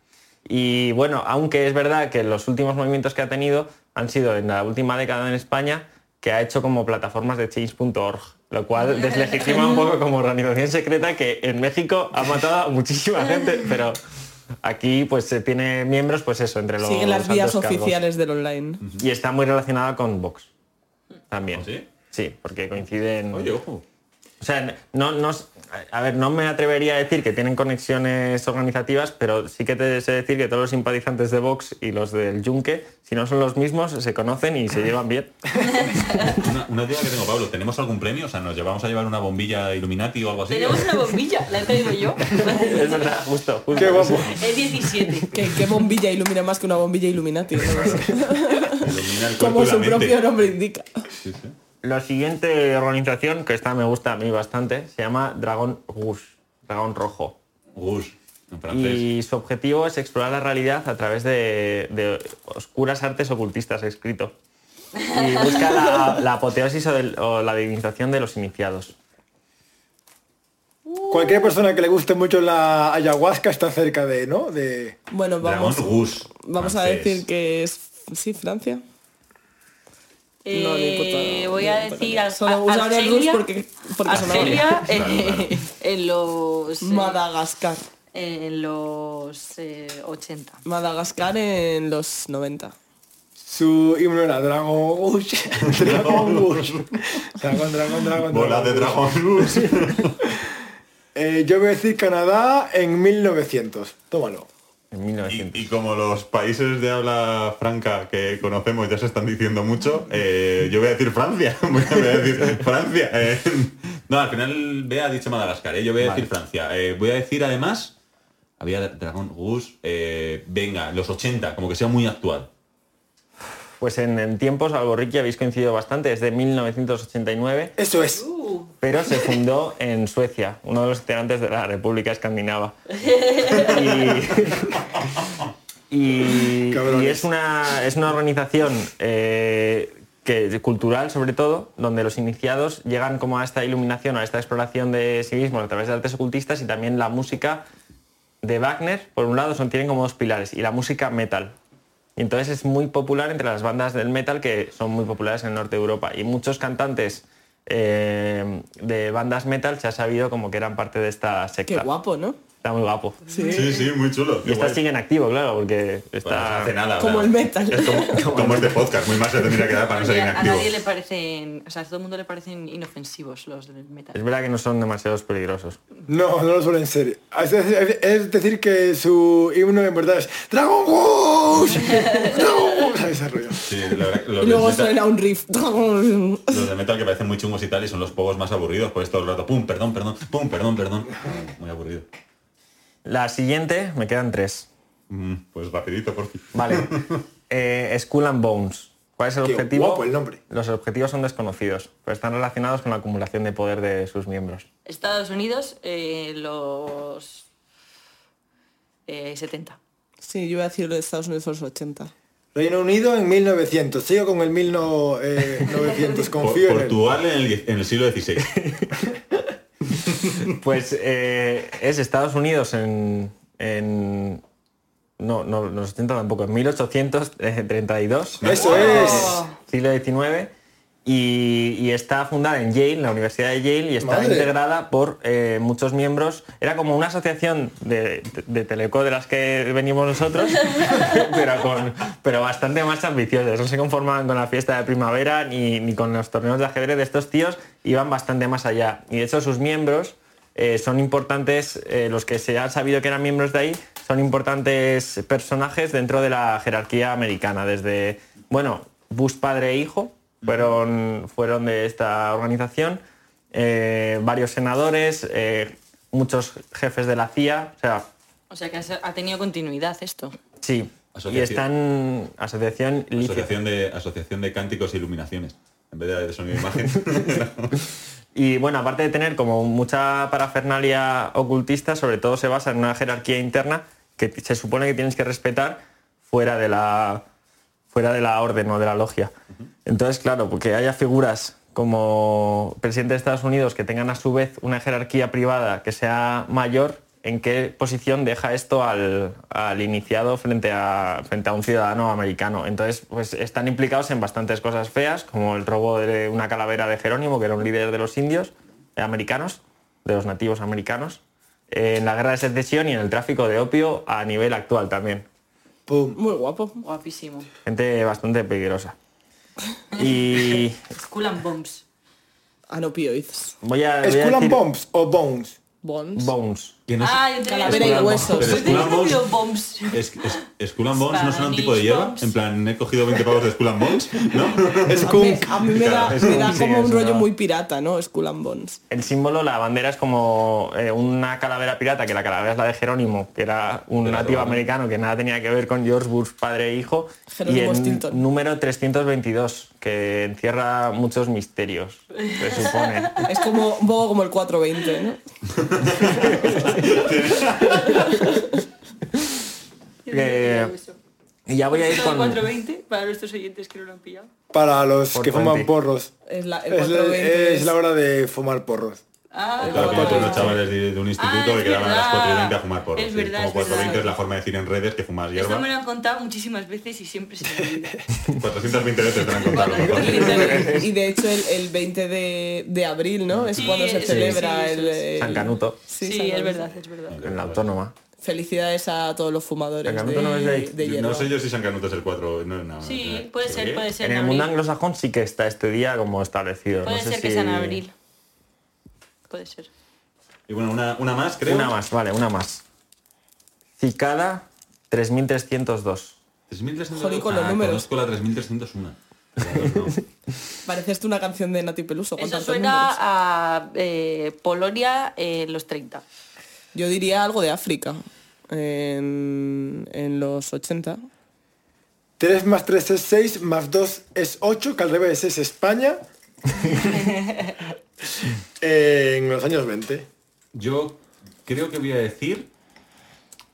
Y bueno, aunque es verdad que los últimos movimientos que ha tenido han sido en la última década en España, que ha hecho como plataformas de change.org, lo cual deslegitima un poco como organización secreta que en México ha matado a muchísima gente, pero aquí pues se tiene miembros pues eso, entre los Siguen las vías cargos. oficiales del online. Y está muy relacionada con Vox. También. ¿Ah, sí? Sí, porque coinciden. Oye, ojo. O sea, no, no, a ver, no me atrevería a decir que tienen conexiones organizativas, pero sí que te sé decir que todos los simpatizantes de Vox y los del Yunque, si no son los mismos, se conocen y se llevan bien. Una, una duda que tengo, Pablo. ¿Tenemos algún premio? O sea, ¿nos llevamos a llevar una bombilla Illuminati o algo así? Tenemos una bombilla, la he traído yo. es verdad, justo, justo. Qué guapo. Es 17. ¿Qué, qué bombilla ilumina más que una bombilla Illuminati? No. Ilumina el Como su propio nombre indica. Sí, sí. La siguiente organización, que esta me gusta a mí bastante, se llama Dragón Rouge, Dragón Rojo. Gus, en francés. Y su objetivo es explorar la realidad a través de, de oscuras artes ocultistas, escrito. Y busca la, la apoteosis o, del- o la divinización de los iniciados. Cualquier persona que le guste mucho la ayahuasca está cerca de, ¿no? De... Bueno, vamos, vamos a francés. decir que es... Sí, Francia. No, Eh, puta- voy a decir. Ar- Solo Rus Argelia, porque, porque. Argelia eh, claro. en los eh, Madagascar. en los eh, 80. Madagascar en los 90. Su himno era Dragon Gush. Dragon Gush. Dragón, dragón, dragón. Bola de dragón. dragón Gus. Eh, yo voy a decir Canadá en 1900. Tómalo. En Y, 1900. y como los países de habla franca que conocemos ya se están diciendo mucho, eh, yo voy a decir Francia. Voy a, decir Francia. eh. no, al final Bea ha dicho Madagascar, eh, yo voy a decir Francia. Eh, voy a decir además, había Dragón Gus, venga, los 80, como que sea muy actual. Pues en, en tiempos, Alborriqui habéis coincidido bastante, es de 1989, Eso es. pero se fundó en Suecia, uno de los integrantes de la República Escandinava. Y, y es, una, es una organización eh, que, cultural, sobre todo, donde los iniciados llegan como a esta iluminación, a esta exploración de sí mismos a través de artes ocultistas y también la música de Wagner, por un lado, son, tienen como dos pilares, y la música metal. Entonces es muy popular entre las bandas del metal que son muy populares en el norte de Europa. Y muchos cantantes eh, de bandas metal se ha sabido como que eran parte de esta Qué secta. guapo, ¿no? Está muy guapo. Sí, sí, muy chulo. Y esta sigue en activo, claro, porque Bueno, está... no hace nada. Como claro. el metal. Es como, como este podcast, muy mal se tendría que dar para no nadie, en a nadie le parecen, o sea, a todo el mundo le parecen inofensivos los del metal. Es verdad que no son demasiados peligrosos. No, no lo suelen ser. Es decir, es decir que su himno en verdad es Dragon. Dragon Gush. Ese rollo. Sí, la verdad, los, Y luego metal, suena un riff. los de metal que parecen muy chungos y tal y son los pogos más aburridos, pues todo el rato, pum, perdón, perdón, pum, perdón, perdón. Muy aburrido. La siguiente, me quedan tres. Mm, Pues rapidito, por fin. Vale. Eh, Skull and Bones. ¿Cuál es el Qué objetivo? guapo el nombre. Los objetivos son desconocidos, pero están relacionados con la acumulación de poder de sus miembros. Estados Unidos, eh, los eh, 70. Sí, yo iba a decir lo de Estados Unidos los 80. Reino Unido en 1900. Sigo con el 1900. Por- Confío en él. Portugal en el, en el siglo XVI. Pues eh, es Estados Unidos en... en- no, no, los 80 tampoco, en 1832. Eso es. siglo XIX y, y está fundada en Yale, la Universidad de Yale, y está Madre. integrada por eh, muchos miembros. Era como una asociación de, de, de teleco de las que venimos nosotros, pero, con, pero bastante más ambiciosas. No se conformaban con la fiesta de primavera ni, ni con los torneos de ajedrez de estos tíos, iban bastante más allá. Y de hecho sus miembros eh, son importantes, eh, los que se ha sabido que eran miembros de ahí, son importantes personajes dentro de la jerarquía americana, desde, bueno, Bush padre e hijo fueron, fueron de esta organización, eh, varios senadores, eh, muchos jefes de la CIA, o sea, O sea que has- ha tenido continuidad esto. sí, y están asociación. Asociación de, Asociación de Cánticos e Iluminaciones. En vez de sonido e imagen. Y bueno, aparte de tener como mucha parafernalia ocultista, sobre todo se basa en una jerarquía interna que se supone que tienes que respetar fuera de la, fuera de la orden o de la logia. Entonces, claro, porque haya figuras como presidente de Estados Unidos que tengan a su vez una jerarquía privada que sea mayor, ¿en qué posición deja esto al, al iniciado frente a, frente a un ciudadano americano? Entonces, pues están implicados en bastantes cosas feas, como el robo de una calavera de Jerónimo, que era un líder de los indios eh, americanos, de los nativos americanos, eh, en la guerra de secesión y en el tráfico de opio a nivel actual también. Pum. Muy guapo. Guapísimo. Gente bastante peligrosa. Y Skull and Bombs. Anopioids. voy a, voy a ¿Skull and decir Bombs o Bones? Bones. Bones. Que no Ah, tenía Calavera y huesos. Bones. Skull and Bombs. Es, es, Skull and Bones no son un tipo de hierba. bombs. En plan, he cogido 20 pavos de Skull and Bones, ¿no? Es A mí, me da, Es me como es un rollo muy pirata, ¿no? Skull and Bones. El símbolo, la bandera es como eh, una calavera pirata, que la calavera es la de Jerónimo, que era un nativo americano que nada tenía que ver con George Bush padre e hijo. Jerónimo y en Stilton. número 322, que encierra muchos misterios, se supone. Es como un poco como el 420, ¿no? Eh, y ya voy a ir con... 420 para nuestros oyentes que no lo han pillado. Para los Por que fuman 20. porros. Es la, el Es, la- 420 es la hora de fumar porros. Ah, cuatro- todos los chavales de, de un instituto Ah, es que quedaban a las verdad. 4 y 20 a fumar porros. Es sí. verdad, Como es 4 y 20 verdad. es la forma de decir en redes que fumas Esto hierba. me lo han contado muchísimas veces y siempre se me olvida. 420 veces te lo han contado. a. Y de hecho el, el 20 de, de abril, ¿no? Es Sí, cuando se sí, celebra sí, el, eso es. el- San Canuto, Sí, San es verdad, es verdad. en la autónoma. Felicidades a todos los fumadores San de, Canuto no es de ahí. de hierba. No sé yo si San Canuto es el 4. No, no, Sí, puede ser, puede ser. En el mundo anglosajón sí que está este día como establecido. Puede no sé ser que si- sea en abril. Puede ser. Y bueno, una, una más, creo. Una más, vale, una más. Cicada 3302. 3300. Joder, con los Ah, números. Conozco la 3301. Pero no. Parece esto una canción de Nati Peluso con Eso suena números. a eh, Polonia en los 30. Yo diría algo de África. En, en los 80. 3 más 3 es 6, más 2 es 8, que al revés es España. en los años 20. Yo creo que voy a decir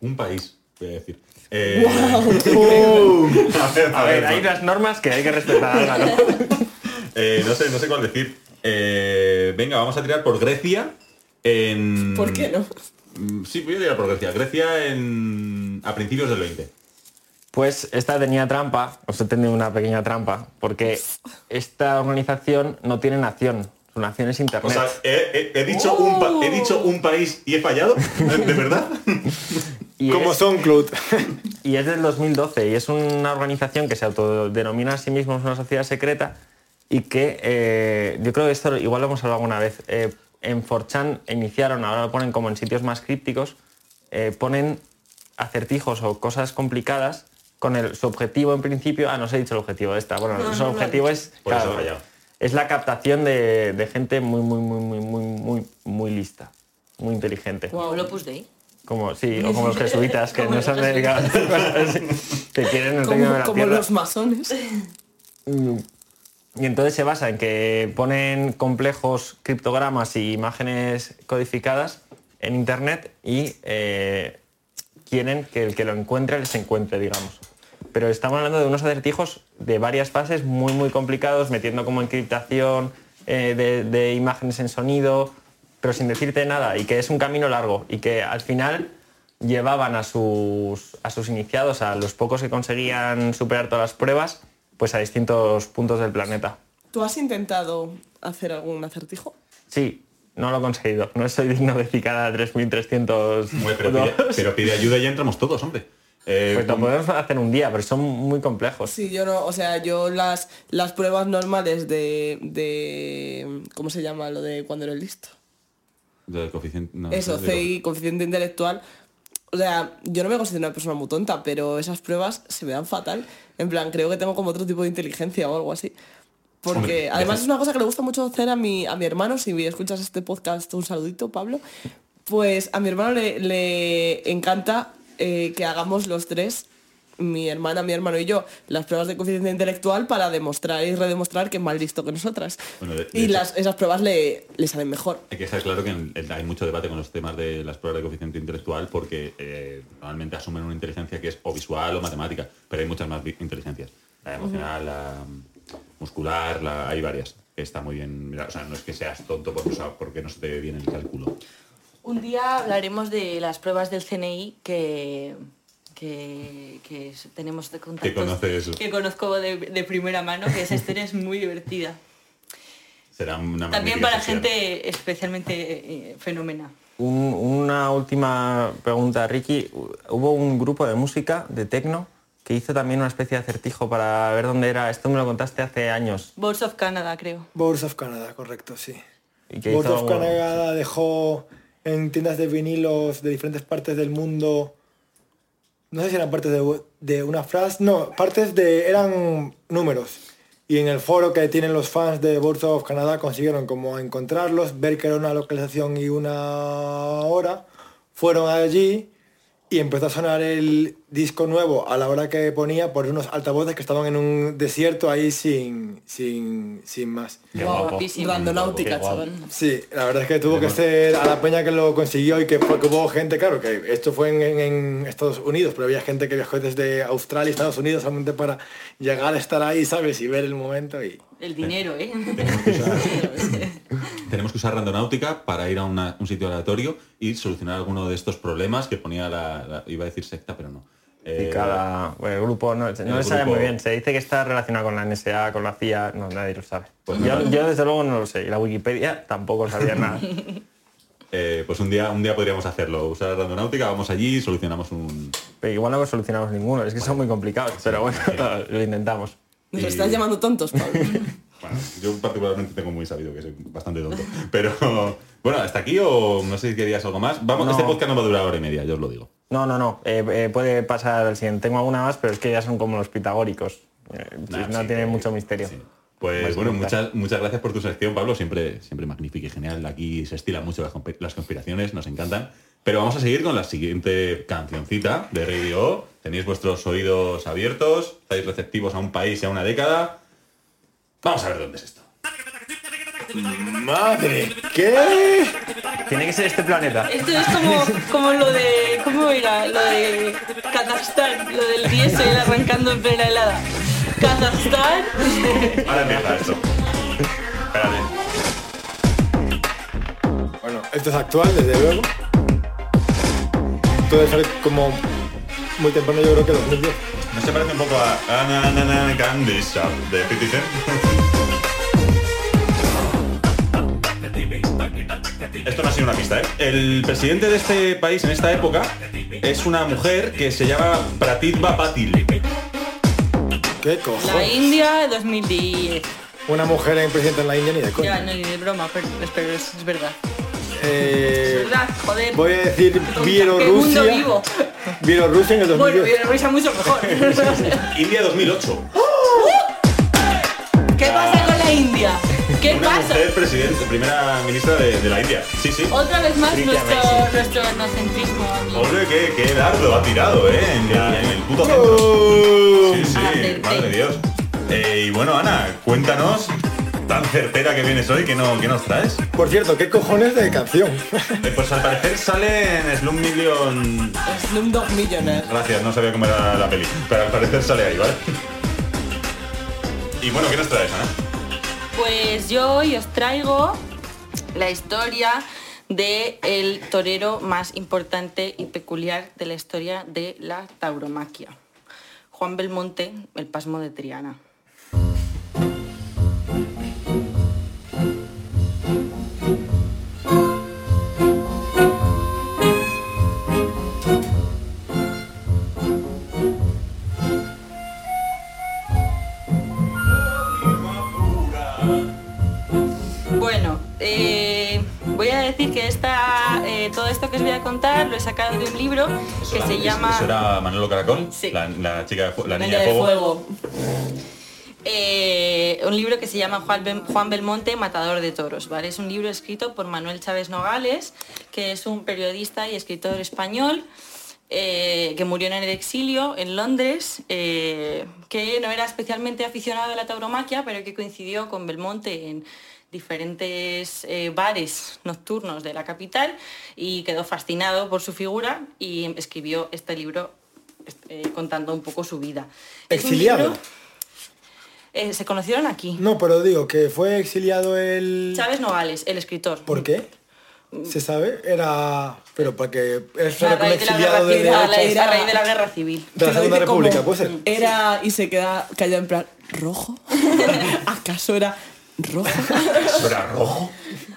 un país. Voy a decir. Eh, a ver, A ver, hay unas normas que hay que respetar. ¿no? Eh, no sé, no sé cuál decir. Eh, venga, vamos a tirar por Grecia. En... ¿Por qué no? Mm, Sí, voy a tirar por Grecia. Grecia en... a principios del 20. Pues esta tenía trampa, os he tenido una pequeña trampa, porque esta organización no tiene nación, su nación es O internet. sea, he, he- he dicho un pa- he dicho un país y he fallado. ¿De verdad? y, Como es, SoundCloud. y es del 2012 y es una organización que se autodenomina a sí misma una sociedad secreta y que eh, yo creo que esto igual lo hemos hablado alguna vez. eh, en 4chan iniciaron, ahora lo ponen como en sitios más crípticos, eh, ponen acertijos o cosas complicadas con el, su objetivo en principio, ah, no os he dicho el objetivo de esta, bueno, No, su no objetivo es, Por eso claro, he fallado. Es la captación de, de gente muy, muy, muy, muy, muy, muy, muy lista, muy inteligente. Wow. Lo Opus Dei. Como, sí, o como los jesuitas que Como no se han dedicado que quieren el reino de la como tierra. los masones. Y entonces se basa en que ponen complejos criptogramas y imágenes codificadas en internet y eh, quieren que el que lo encuentre les encuentre, digamos. Pero estamos hablando de unos acertijos de varias fases muy muy complicados, metiendo como encriptación eh, de, de imágenes en sonido, pero sin decirte nada, y que es un camino largo y que al final llevaban a sus, a sus iniciados, a los pocos que conseguían superar todas las pruebas, pues a distintos puntos del planeta. ¿Tú has intentado hacer algún acertijo? Sí, no lo he conseguido. No soy digno de cicada 3300. Hombre, pero, pide, pero pide ayuda y ya entramos todos, hombre. Eh, Pues lo con- podemos hacer un día, pero son muy complejos. Sí, yo no, o sea, yo las, las pruebas normales de, de... ¿Cómo se llama lo de cuando eres listo? De coeficiente, no, Eso, de- CI, coeficiente intelectual. O sea, yo no me considero una persona muy tonta, pero esas pruebas se me dan fatal. En plan, creo que tengo como otro tipo de inteligencia o algo así. Porque Hombre, además es una cosa que le gusta mucho hacer a mi, a mi hermano, si escuchas este podcast, un saludito, Pablo. Pues a mi hermano le, le encanta eh, que hagamos los tres, mi hermana, mi hermano y yo, las pruebas de coeficiente intelectual para demostrar y redemostrar que es más listo que nosotras. Bueno, de- de y hecho- las, esas pruebas le, le salen mejor. Hay que dejar claro que en- en- hay mucho debate con los temas de las pruebas de coeficiente intelectual porque eh, normalmente asumen una inteligencia que es o visual o matemática, pero hay muchas más inteligencias. La emocional, la mm, muscular, la- hay varias. que Está muy bien. mirar. O sea, no es que seas tonto porque, porque no se te ve bien el cálculo. Un día hablaremos de las pruebas del CNI que, que, que tenemos de contactos. conoces. Que conozco de, de primera mano, que esa historia es muy divertida. Será una También para gente especialmente eh, fenómena. Un- una última pregunta, Ricky. Hubo un grupo de música, de tecno, que hizo también una especie de acertijo para ver dónde era. Esto me lo contaste hace años. Boards of Canada, creo. Boards of Canada, correcto, sí. Y que Boards of Canada dejó en tiendas de vinilos de diferentes partes del mundo. No sé si eran partes de, de una frase. No, partes de. eran números. Y en el foro que tienen los fans de Boards of Canada consiguieron como encontrarlos, ver que era una localización y una hora. Fueron allí y empezó a sonar el disco nuevo a la hora que ponía por unos altavoces que estaban en un desierto ahí sin, sin, sin más. Qué guapo. guapo. chaval. Sí, la verdad es que tuvo que ser a la peña que lo consiguió y que, fue- que hubo gente, claro, que esto fue en, en- en Estados Unidos, pero había gente que viajó desde Australia y Estados Unidos solamente para llegar a estar ahí, ¿sabes? Y ver el momento y... El dinero, ¿eh? Tenemos que usar randonáutica para ir a una- un sitio aleatorio y solucionar alguno de estos problemas que ponía la, la- iba a decir secta, pero no. Y Eh, cada bueno, el grupo no, no se sabe muy bien. Se dice que está relacionado con la NSA, con la CIA, no, nadie lo sabe. Pues yo, desde luego no lo sé. Y la Wikipedia tampoco sabía nada. eh, pues un día, un día podríamos hacerlo, usar randonáutica, vamos allí y solucionamos un... Pero igual no solucionamos ninguno, es que son muy complicados. Pero bueno, lo intentamos. Nos Y- estás llamando tontos, Pablo. Bueno, yo particularmente tengo muy sabido que soy bastante tonto. Pero bueno, hasta aquí o no sé si querías algo más. Vamos, No. este podcast no va a durar hora y media, yo os lo digo. No, no, no. eh, eh, puede pasar al siguiente. Tengo alguna más, pero es que ya son como los pitagóricos. Eh, Nah, no sí, tienen que- mucho misterio. sí. Pues Más bueno, muchas, muchas gracias por tu sección, Pablo. Siempre, siempre magnífica y genial. Aquí se estilan mucho las, conspi- las conspiraciones, nos encantan. Pero vamos a seguir con la siguiente cancioncita de Radio. O. Tenéis vuestros oídos abiertos, estáis receptivos a un país y a una década. Vamos a ver dónde es esto. ¡Madre! ¿Qué? Tiene que ser este planeta. Esto es como, como lo de. ¿Cómo era? Lo de Kazajstán, lo del diésel arrancando en plena helada. Kazajstán. Ahora empieza esto. Espérate. Bueno, esto es actual, desde luego. Todo debe ser como muy temprano, yo creo que 2010. ¿No se parece un poco a Na, na, na, Candy Shop de 50 Esto no ha sido una pista, ¿eh? El presidente de este país en esta época es una mujer que se llama Pratibha Patil. ¿Qué La cojones? India 2010. Una mujer en presidente en la India ni de Ya, coña. no, ni de broma, pero, pero es, es verdad. Eh, Es verdad, joder. voy a decir ¿Qué mundo Bielorrusia. Bielorrusia en el Bueno, 2010. Bielorrusia mucho mejor. India 2008. ¿Qué pasa con la India? ¿Qué Una pasa? mujer presidente, primera ministra de, de la India. Sí, sí. Otra vez más nuestro, nuestro etnocentrismo. Hombre, qué, qué dardo ha tirado, ¿eh? En, la- en el puto centro. ¡Oh! Sí, sí, madre de Dios. Eh, y bueno, Ana, cuéntanos, tan certera que vienes hoy, que no, ¿qué nos traes? Por cierto, ¿qué cojones de canción? Eh, pues al parecer sale en Slum Million... Slumdog Millionaire. Gracias, no sabía cómo era la peli, pero al parecer sale ahí, ¿vale? Y bueno, ¿qué nos traes, Ana? Pues yo hoy os traigo la historia de el torero más importante y peculiar de la historia de la tauromaquia. Juan Belmonte, el pasmo de Triana. Eh, voy a decir que esta todo esto que os voy a contar lo he sacado de un libro que se llama... Eso era Manolo Caracol, Sí. la, la chica la niña de fuego. Eh, un libro que se llama Juan, Bel- Juan Belmonte, Matador de Toros. ¿vale? Es un libro escrito por Manuel Chávez Nogales, que es un periodista y escritor español eh, que murió en el exilio en Londres, eh, que no era especialmente aficionado a la tauromaquia, pero que coincidió con Belmonte en diferentes eh, bares nocturnos de la capital y quedó fascinado por su figura y escribió este libro eh, contando un poco su vida. Exiliado. eh, se conocieron aquí. No, pero digo que fue exiliado el... Chávez Nogales, el escritor. ¿Por qué? ¿Se sabe? Era... Pero porque es A raíz de la de, civil, a la- Era- a raíz de la guerra civil. de la Segunda República, ¿puede ser? Era y se queda callado en plan, ¿rojo? ¿Acaso era rojo? Eso era rojo.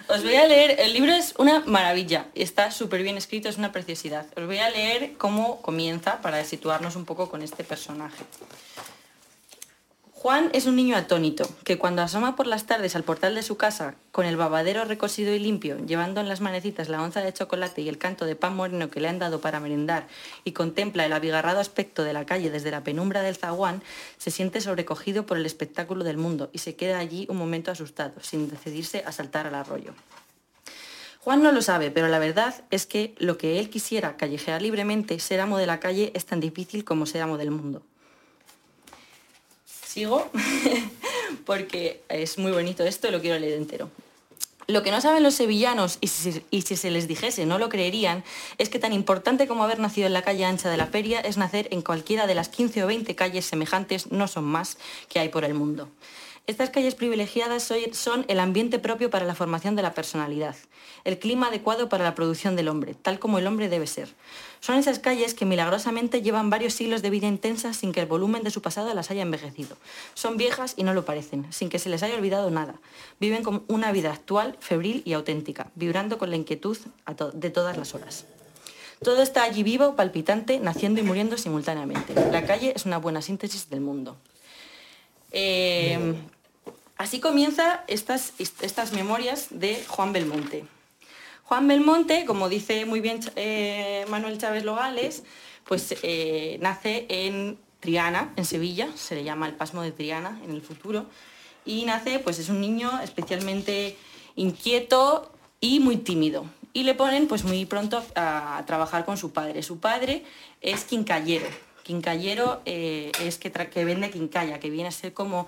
Os voy a leer, el libro es una maravilla, está súper bien escrito, es una preciosidad. Os voy a leer cómo comienza para situarnos un poco con este personaje. Juan es un niño atónito, que cuando asoma por las tardes al portal de su casa, con el babadero recosido y limpio, llevando en las manecitas la onza de chocolate y el canto de pan moreno que le han dado para merendar, y contempla el abigarrado aspecto de la calle desde la penumbra del zaguán, se siente sobrecogido por el espectáculo del mundo y se queda allí un momento asustado, sin decidirse a saltar al arroyo. Juan no lo sabe, pero la verdad es que lo que él quisiera callejear libremente, ser amo de la calle, es tan difícil como ser amo del mundo. Sigo, porque es muy bonito esto y lo quiero leer entero. Lo que no saben los sevillanos, y si, y si se les dijese no lo creerían, es que tan importante como haber nacido en la calle ancha de la feria es nacer en cualquiera de las 15 o 20 calles semejantes, no son más, que hay por el mundo. Estas calles privilegiadas son el ambiente propio para la formación de la personalidad, el clima adecuado para la producción del hombre, tal como el hombre debe ser. Son esas calles que milagrosamente llevan varios siglos de vida intensa sin que el volumen de su pasado las haya envejecido. Son viejas y no lo parecen, sin que se les haya olvidado nada. Viven con una vida actual, febril y auténtica, vibrando con la inquietud de todas las horas. Todo está allí vivo, palpitante, naciendo y muriendo simultáneamente. La calle es una buena síntesis del mundo. Eh, así comienza estas, estas memorias de Juan Belmonte. Juan Belmonte, como dice muy bien eh, Manuel Chávez Logales, pues eh, nace en Triana, en Sevilla, se le llama el pasmo de Triana en el futuro, y nace, pues es un niño especialmente inquieto y muy tímido. Y le ponen pues muy pronto a, trabajar con su padre. Su padre es quincallero. Quincallero eh, es que, que vende quincalla, que viene a ser como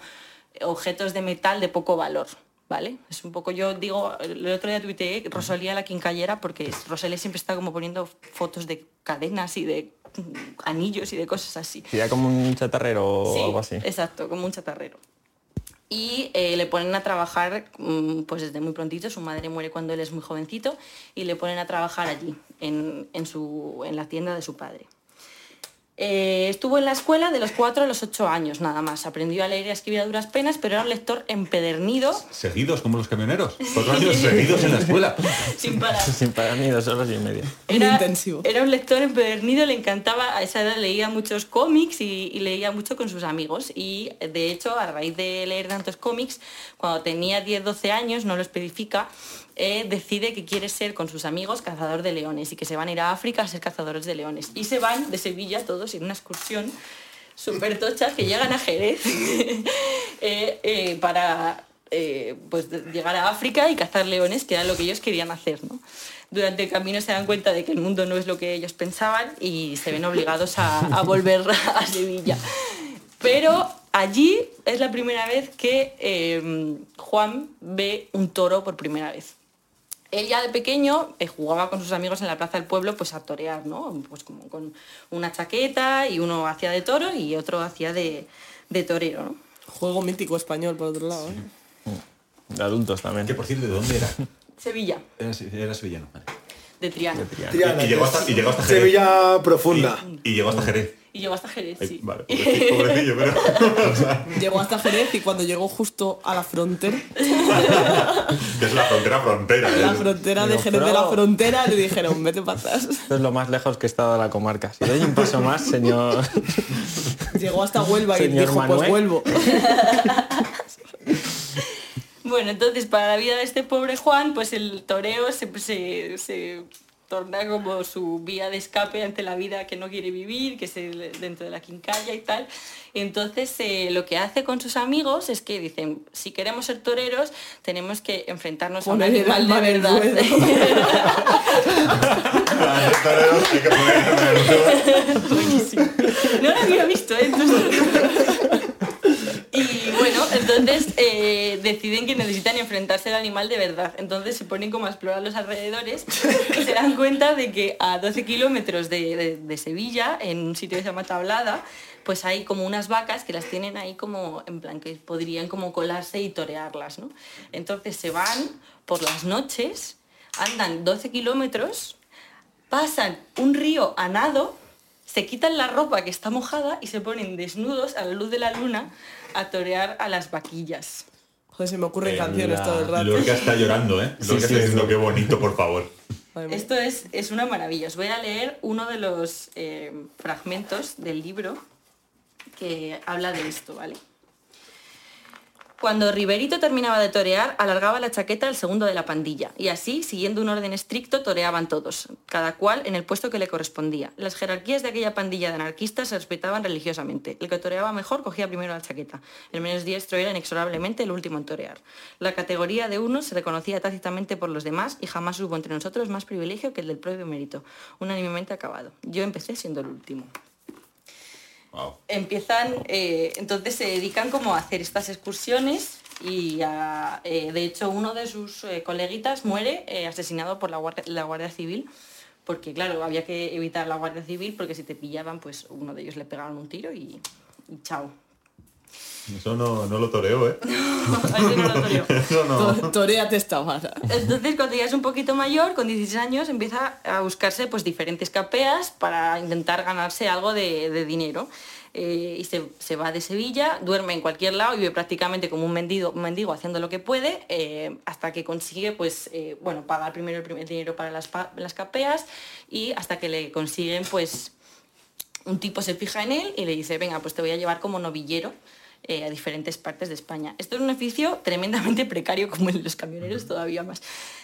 objetos de metal de poco valor. ¿Vale? Es un poco, yo digo, el otro día tuiteé Rosalía la quincallera porque Rosalía siempre está como poniendo fotos de cadenas y de anillos y de cosas así. Sería como un chatarrero o algo así. Exacto, como un chatarrero. Y eh, le ponen a trabajar mm, pues desde muy prontito, su madre muere cuando él es muy jovencito y le ponen a trabajar allí, en, en su, en la tienda de su padre. Eh, estuvo en la escuela de los 4 a los 8 años nada más. Aprendió a leer y a escribir a duras penas, pero era un lector empedernido, Seguidos como los camioneros. Cuatro años seguidos en la escuela. sin parar. Sin parar ni dos horas y media. Muy intensivo. Era un lector empedernido, le encantaba, a esa edad leía muchos cómics y, y leía mucho con sus amigos. Y de hecho, a raíz de leer tantos cómics, cuando tenía 10-12 años, no lo especifica, eh, decide que quiere ser con sus amigos cazador de leones y que se van a ir a África a ser cazadores de leones. Y se van de Sevilla todos en una excursión súper tocha que llegan a Jerez eh, eh, para pues, llegar a África y cazar leones, que era lo que ellos querían hacer. ¿no? Durante el camino se dan cuenta de que el mundo no es lo que ellos pensaban y se ven obligados a, volver a Sevilla. Pero allí es la primera vez que Juan ve un toro por primera vez. Él ya de pequeño eh, jugaba con sus amigos en la plaza del pueblo pues a torear, ¿no? Pues como con una chaqueta y uno hacía de toro y otro hacía de, de torero, ¿no? Juego mítico español, por otro lado. ¿eh? De adultos también. Que por cierto, ¿de dónde era? Sevilla, Era, se- era sevillano. vale. de Triana. Triana, Y llegó hasta- y llegó hasta Jerez. Sevilla profunda. Y llegó hasta Jerez. Y llegó hasta Jerez, Ay, sí. Vale, pobrecillo, pobrecillo, pero... Llegó hasta Jerez y cuando llegó justo a la frontera, que es la frontera frontera. la ¿eh? frontera de Jerez de la frontera, le dijeron, vete para atrás. Esto es lo más lejos que he estado de la comarca. Si doy un paso más, señor. Llegó hasta Huelva y dijo, Manuel. pues vuelvo. Bueno, entonces para la vida de este pobre Juan, pues el toreo se, se- se torna como su vía de escape ante la vida que no quiere vivir, que es el- dentro de la quincalla y tal. Entonces eh, lo que hace con sus amigos es que dicen, si queremos ser toreros, tenemos que enfrentarnos a un animal de verdad. No lo había visto, ¿eh? Entonces- entonces eh, deciden que necesitan enfrentarse al animal de verdad. Entonces se ponen como a explorar los alrededores y se dan cuenta de que a 12 kilómetros de, Sevilla, en un sitio que se llama Tablada, pues hay como unas vacas que las tienen ahí como en plan que podrían como colarse y torearlas, ¿no? Entonces se van por las noches, andan 12 kilómetros, pasan un río a nado, se quitan la ropa que está mojada y se ponen desnudos a la luz de la luna a torear a las vaquillas. Joder, se me ocurren canciones la- todo el rato. Lorca está llorando, ¿eh? Lorca sí, está diciendo sí. qué bonito, por favor. Esto es, es una maravilla. Os voy a leer uno de los eh, fragmentos del libro que habla de esto, ¿vale? Cuando Riverito terminaba de torear, alargaba la chaqueta al segundo de la pandilla, y así, siguiendo un orden estricto, toreaban todos, cada cual en el puesto que le correspondía. Las jerarquías de aquella pandilla de anarquistas se respetaban religiosamente. El que toreaba mejor cogía primero la chaqueta. El menos diestro era inexorablemente el último en torear. La categoría de unos se reconocía tácitamente por los demás y jamás hubo entre nosotros más privilegio que el del propio mérito, unánimemente acabado. Yo empecé siendo el último Empiezan, eh, entonces se dedican como a hacer estas excursiones y eh, de hecho uno de sus eh, coleguitas muere asesinado por la guardia, Civil porque claro, había que evitar la Guardia Civil porque si te pillaban pues uno de ellos le pegaron un tiro y chao. Eso no, no lo toreo, ¿eh? No lo toreó. Eso no. To- Toréate esta vara. Entonces, cuando ya es un poquito mayor, con 16 años, empieza a buscarse pues, diferentes capeas para intentar ganarse algo de, de dinero. Eh, y se, se va de Sevilla, duerme en cualquier lado y vive prácticamente como un mendigo, un mendigo haciendo lo que puede, eh, hasta que consigue pues, eh, bueno, pagar primero el primer dinero para las, las capeas y hasta que le consiguen pues, un tipo se fija en él y le dice, venga, pues te voy a llevar como novillero eh, a diferentes partes de España. Esto es un oficio tremendamente precario, como de los camioneros todavía más.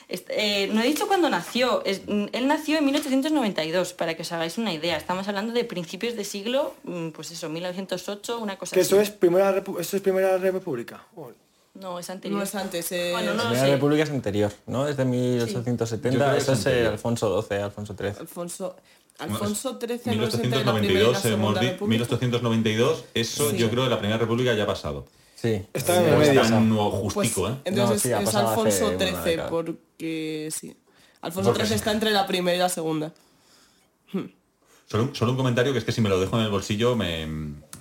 Eh, no he dicho cuándo nació, es- mm, él nació en 1892, para que os hagáis una idea. Estamos hablando de principios de siglo, mm, pues eso, 1908, una cosa Que así. eso es primera, eso es primera república. Oh, No, es anterior. No es antes, eh, Bueno, no La Primera. República es anterior, ¿no? Es de Yo 1870, creo que eso es. Alfonso XII, Alfonso XIII. Alfonso, Alfonso XIII no es entre la primera y 1892, la hemos segunda di- república. 1892, eso Sí. yo creo que la primera república ya ha pasado. Sí. Está Sí, en el pues medio. está- nuevo Pues, justico, ¿eh? entonces No, sí, es Alfonso XIII, porque sí. Alfonso XIII está entre la primera y la segunda. Solo, un- solo un comentario que es que si me lo dejo en el bolsillo me,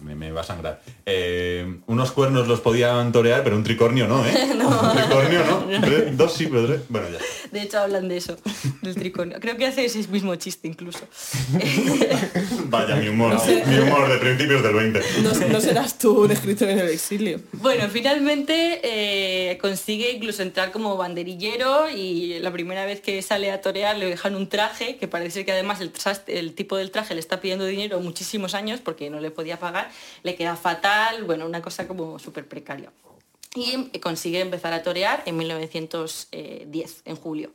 me- me va a sangrar. Eh, unos cuernos los podían torear, pero un tricornio no, ¿eh? Un tricornio no. Tres- Dos sí, pero tres. Bueno, ya. De hecho, hablan de eso, del tricornio. Creo que hace ese mismo chiste incluso. Vaya, mi humor. Mi humor de principios del 20. No, no serás tú un escritor en el exilio. Bueno, finalmente eh, consigue incluso entrar como banderillero y la primera vez que sale a torear le dejan un traje, que parece que además el tipo del traje le está pidiendo dinero muchísimos años porque no le podía pagar, le queda fatal, bueno, una cosa como súper precaria. Y consigue empezar a torear en 1910, en julio.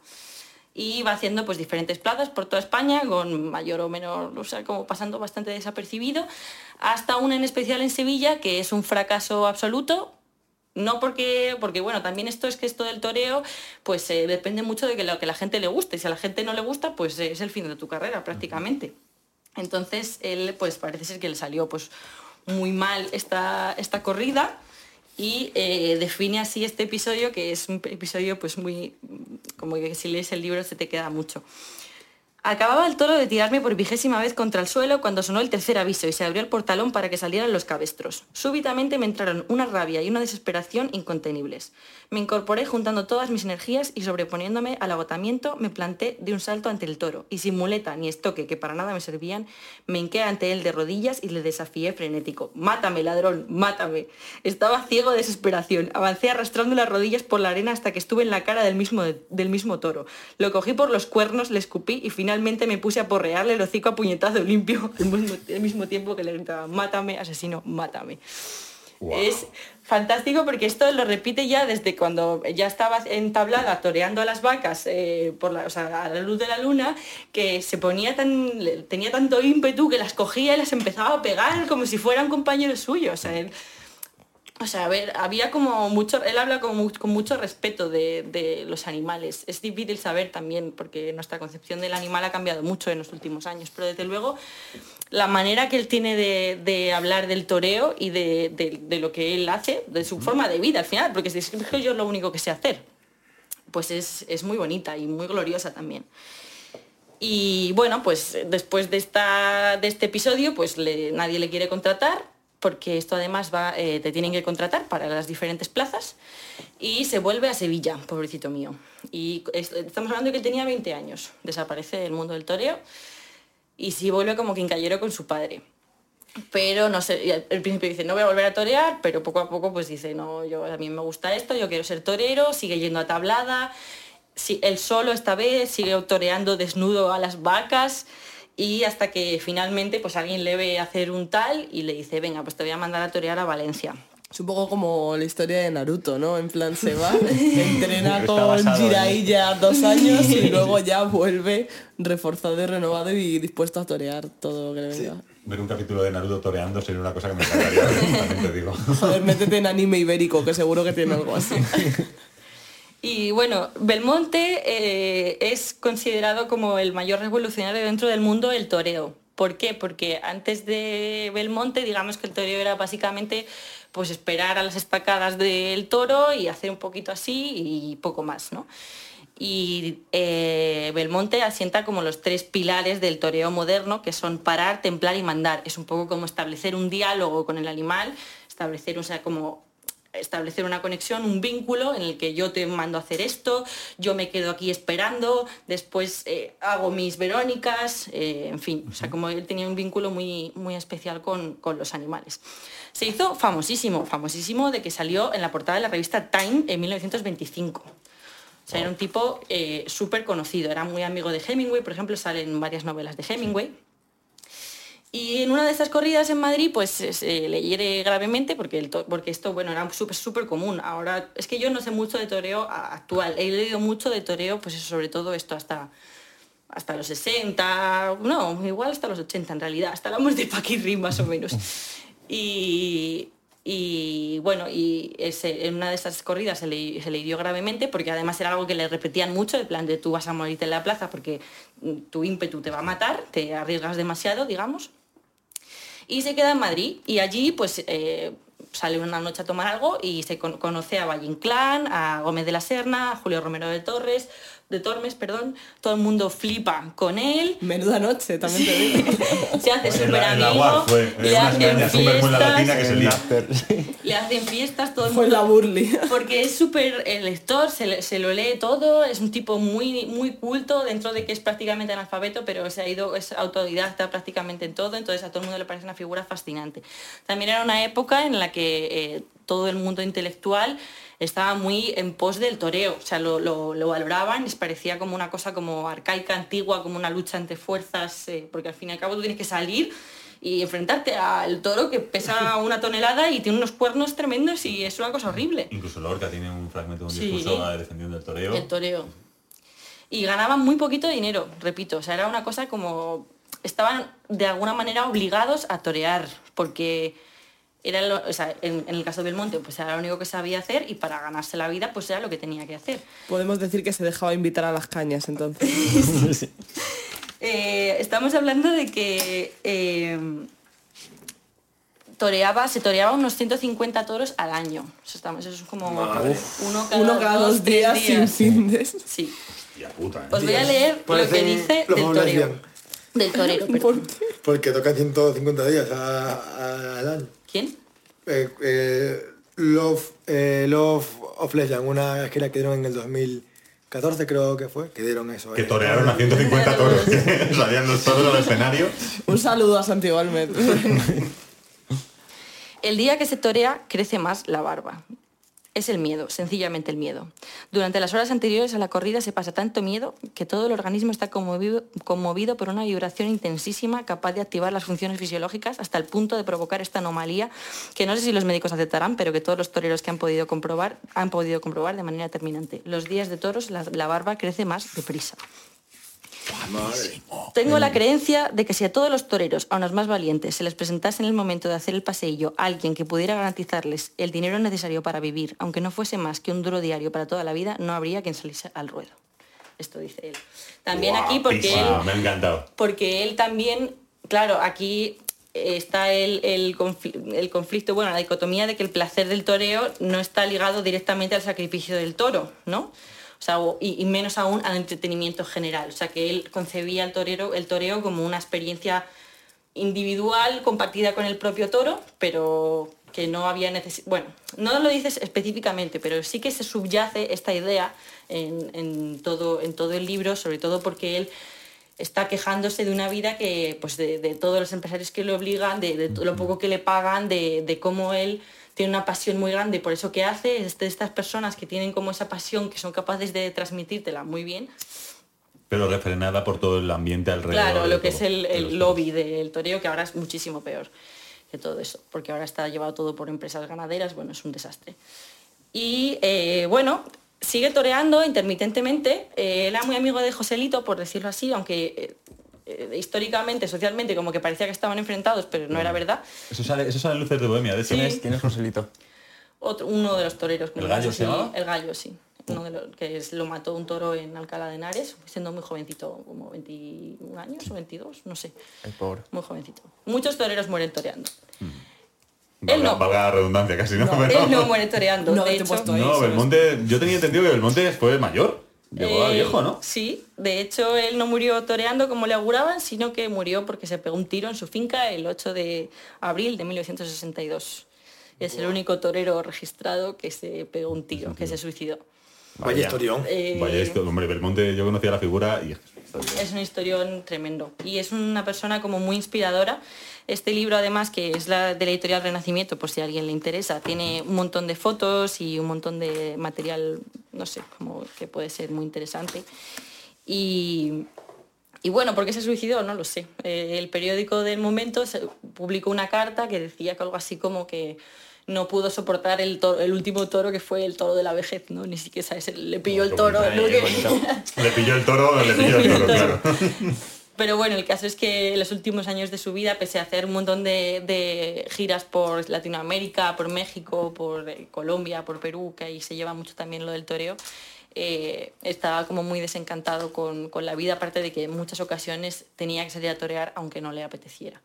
Y va haciendo pues diferentes plazas por toda España, con mayor o menor, o sea, como pasando bastante desapercibido, hasta una en especial en Sevilla, que es un fracaso absoluto, no porque, porque bueno, también esto es que esto del toreo, pues eh, depende mucho de que lo que la gente le guste. Si a la gente no le gusta, pues eh, es el fin de tu carrera prácticamente. Entonces él, pues parece ser que le salió pues muy mal esta, esta corrida y eh, define así este episodio, que es un episodio pues muy, como que si lees el libro se te queda mucho. Acababa el toro de tirarme por vigésima vez contra el suelo cuando sonó el tercer aviso y se abrió el portalón para que salieran los cabestros. Súbitamente me entraron una rabia y una desesperación incontenibles. Me incorporé juntando todas mis energías y sobreponiéndome al agotamiento me planté de un salto ante el toro y sin muleta ni estoque que para nada me servían, me hinqué ante él de rodillas y le desafié frenético. ¡Mátame, ladrón! ¡Mátame! Estaba ciego de desesperación. Avancé arrastrando las rodillas por la arena hasta que estuve en la cara del mismo, del mismo toro. Lo cogí por los cuernos, le escupí y finalmente me puse a porrearle el hocico a puñetazo limpio al mismo, al mismo tiempo que le gritaba, mátame, asesino, mátame. Es fantástico porque esto lo repite ya desde cuando ya estaba entablada toreando a las vacas eh, por la, o sea, a la luz de la luna, que se ponía tan, tenía tanto ímpetu que las cogía y las empezaba a pegar como si fueran compañeros suyos. O sea, él- o sea, a ver, había como mucho, él habla con, mu- con mucho respeto de, los animales. Es difícil saber también, porque nuestra concepción del animal ha cambiado mucho en los últimos años, pero desde luego la manera que él tiene de, hablar del toreo y de, lo que él hace, de su forma de vida al final, porque si es que yo es lo único que sé hacer, pues es, es muy bonita y muy gloriosa también. Y bueno, pues después de, esta, de este episodio, pues nadie le quiere contratar, porque esto además eh, te tienen que contratar para las diferentes plazas, y se vuelve a Sevilla, pobrecito mío. Y es- estamos hablando de que él tenía 20 años, desaparece del mundo del toreo, y sí vuelve como quincallero con su padre. Pero no sé, al principio dice, no voy a volver a torear, pero poco a poco pues dice, no, yo a mí me gusta esto, yo quiero ser torero, sigue yendo a tablada, sí, él solo esta vez sigue toreando desnudo a las vacas y hasta que finalmente pues alguien le ve hacer un tal y le dice, venga, pues te voy a mandar a torear a Valencia. Es un poco como la historia de Naruto, ¿no? En plan se va, entrena con basado en- Jiraiya dos años y luego ya vuelve reforzado y renovado y dispuesto a torear todo lo que le venga. Ver un capítulo de Naruto toreando sería una cosa que me encantaría ver, te digo. Joder, métete en anime ibérico, que seguro que tiene algo así. Y bueno, Belmonte eh, es considerado como el mayor revolucionario dentro del mundo del toreo. ¿Por qué? Porque antes de Belmonte, digamos que el toreo era básicamente pues esperar a las estacadas del toro y hacer un poquito así y poco más, ¿no? Y eh, Belmonte asienta como los tres pilares del toreo moderno, que son parar, templar y mandar. Es un poco como establecer un diálogo con el animal, establecer, o sea, como establecer una conexión, un vínculo en el que yo te mando a hacer esto, yo me quedo aquí esperando, después eh, hago mis verónicas, eh, en fin, o sea, como él tenía un vínculo muy, muy especial con, con los animales. Se hizo famosísimo, famosísimo de que salió en la portada de la revista Time en 1925. O sea, era un tipo eh, súper conocido, era muy amigo de Hemingway, por ejemplo, salen varias novelas de Hemingway. Y en una de estas corridas en Madrid, pues se le hiere gravemente, porque, el porque esto, bueno, era súper, súper común. Ahora, es que yo no sé mucho de toreo actual, he leído mucho de toreo, pues sobre todo esto hasta, hasta los 60, no, igual hasta los 80 en realidad, hasta la muerte de Paquirri más o menos. Y, y, bueno, y en una de esas corridas se le, se le hirió gravemente porque además era algo que le repetían mucho, el plan de tú vas a morirte en la plaza porque tu ímpetu te va a matar, te arriesgas demasiado, digamos. Y se queda en Madrid. Y allí pues eh, sale una noche a tomar algo y se con- conoce a Valle Inclán, a Gómez de la Serna, a Julio Romero de Torres, de Tormes, perdón. Todo el mundo flipa con él. Menuda noche, también te digo. Se hace En súper amigo, fue, le hacen fiestas, le hacen fiestas, todo el Fue mundo la burli. porque es súper el lector, se, se lo lee todo, es un tipo muy, muy culto dentro de que es prácticamente analfabeto, pero se ha ido, es autodidacta prácticamente en todo, entonces a todo el mundo le parece una figura fascinante. También era una época en la que eh, todo el mundo intelectual estaba muy en pos del toreo, o sea, lo, lo- lo valoraban, les parecía como una cosa como arcaica, antigua, como una lucha entre fuerzas, eh, porque al fin y al cabo tú tienes que salir y enfrentarte al toro que pesa una tonelada y tiene unos cuernos tremendos y es una cosa horrible. Incluso Lorca tiene un fragmento de un Sí. discurso eh, defendiendo el toreo. El toreo. Y ganaban muy poquito dinero, repito. O sea, era una cosa como. Estaban de alguna manera obligados a torear, porque era lo- o sea, en, en el caso de Belmonte, pues era lo único que sabía hacer y para ganarse la vida, pues era lo que tenía que hacer. Podemos decir que se dejaba invitar a las cañas entonces. Eh, estamos hablando de que eh, toreaba, se toreaba unos 150 toros al año. Eso, estamos, eso es como uno cada, Uno cada dos días, sin findes. Sí. Puta, ¿eh? Os voy a leer lo que dice del toreo. Del torero, ¿Por perdón. qué? Porque tocan 150 días al año. ¿Quién? Eh, eh, Love, eh, Love of Legend, una gira que dieron en el 2014 creo que fue, que dieron eso. Que eh. torearon a 150 toros. Salían los toros al escenario. Un saludo a Santiago Almed. El día que se torea crece más la barba. Es el miedo, sencillamente el miedo. Durante las horas anteriores a la corrida se pasa tanto miedo que todo el organismo está conmovido, conmovido por una vibración intensísima capaz de activar las funciones fisiológicas hasta el punto de provocar esta anomalía que no sé si los médicos aceptarán, pero que todos los toreros que han podido comprobar han podido comprobar de manera terminante. Los días de toros la, la barba crece más deprisa. Tengo la creencia de que si a todos los toreros, a unos más valientes, se les presentase en el momento de hacer el paseillo alguien que pudiera garantizarles el dinero necesario para vivir, aunque no fuese más que un duro diario para toda la vida, no habría quien saliese al ruedo. Esto dice él. También aquí porque él, Guapísimo, Me ha encantado. porque él también, claro, aquí está el, el el conflicto, bueno, la dicotomía de que el placer del toreo no está ligado directamente al sacrificio del toro, ¿no? O sea, y, menos aún al entretenimiento general. O sea, que él concebía el torero, el toreo como una experiencia individual compartida con el propio toro, pero que no había necesidad. Bueno, no lo dices específicamente, pero sí que se subyace esta idea en, todo, en todo el libro, sobre todo porque él está quejándose de una vida que, pues de, todos los empresarios que le obligan, de, lo poco que le pagan, de cómo él tiene una pasión muy grande por eso que hace, es de estas personas que tienen como esa pasión, que son capaces de transmitírtela muy bien, Pero refrenada por todo el ambiente alrededor. Claro, lo que todo, es el, el lobby del toreo, que ahora es muchísimo peor que todo eso, porque ahora está llevado todo por empresas ganaderas, bueno, es un desastre. Y eh, bueno, sigue toreando intermitentemente. Eh, él era muy amigo de Joselito, por decirlo así, aunque eh, eh, históricamente, socialmente, como que parecía que estaban enfrentados, pero no era verdad. Eso sale, eso sale en Luces de Bohemia, de hecho. Sí. ¿Quién es, quién es Joselito? Otro, uno de los toreros. ¿El gallo sí, se llamaba? El gallo, sí. Uno de los, que es- lo mató un toro en Alcalá de Henares, siendo muy jovencito, como 21 años o 22, no sé. El pobre. Muy jovencito. Muchos toreros mueren toreando. Valga, Él no. valga la redundancia casi, ¿no? Pero- Él no muere toreando. No, de hecho. No, eso Belmonte, yo tenía entendido que Belmonte fue mayor. Llegó a eh, viejo, ¿no? Sí, de hecho él no murió toreando como le auguraban, sino que murió porque se pegó un tiro en su finca el 8 de abril de 1962. Es el único torero registrado que se pegó un tiro, que se suicidó. Vaya historión. Eh, Vaya esto, hombre, Belmonte, yo conocía la figura y es que es una historia. Es un historión tremendo y es una persona como muy inspiradora. Este libro además, que es la de la editorial Renacimiento, por si a alguien le interesa, tiene un montón de fotos y un montón de material, no sé, como que puede ser muy interesante. Y, y bueno, ¿por qué se suicidó? No lo sé. Eh, el periódico del momento publicó una carta que decía que algo así como que no pudo soportar el, toro- el último toro que fue el toro de la vejez, ¿no? Ni siquiera ¿sabes? le pilló el toro. Le pilló el toro, le pilló el toro, claro. Pero bueno, el caso es que en los últimos años de su vida, pese a hacer un montón de, de giras por Latinoamérica, por México, por eh, Colombia, por Perú, que ahí se lleva mucho también lo del toreo, eh, estaba como muy desencantado con, con la vida, aparte de que en muchas ocasiones tenía que salir a torear aunque no le apeteciera.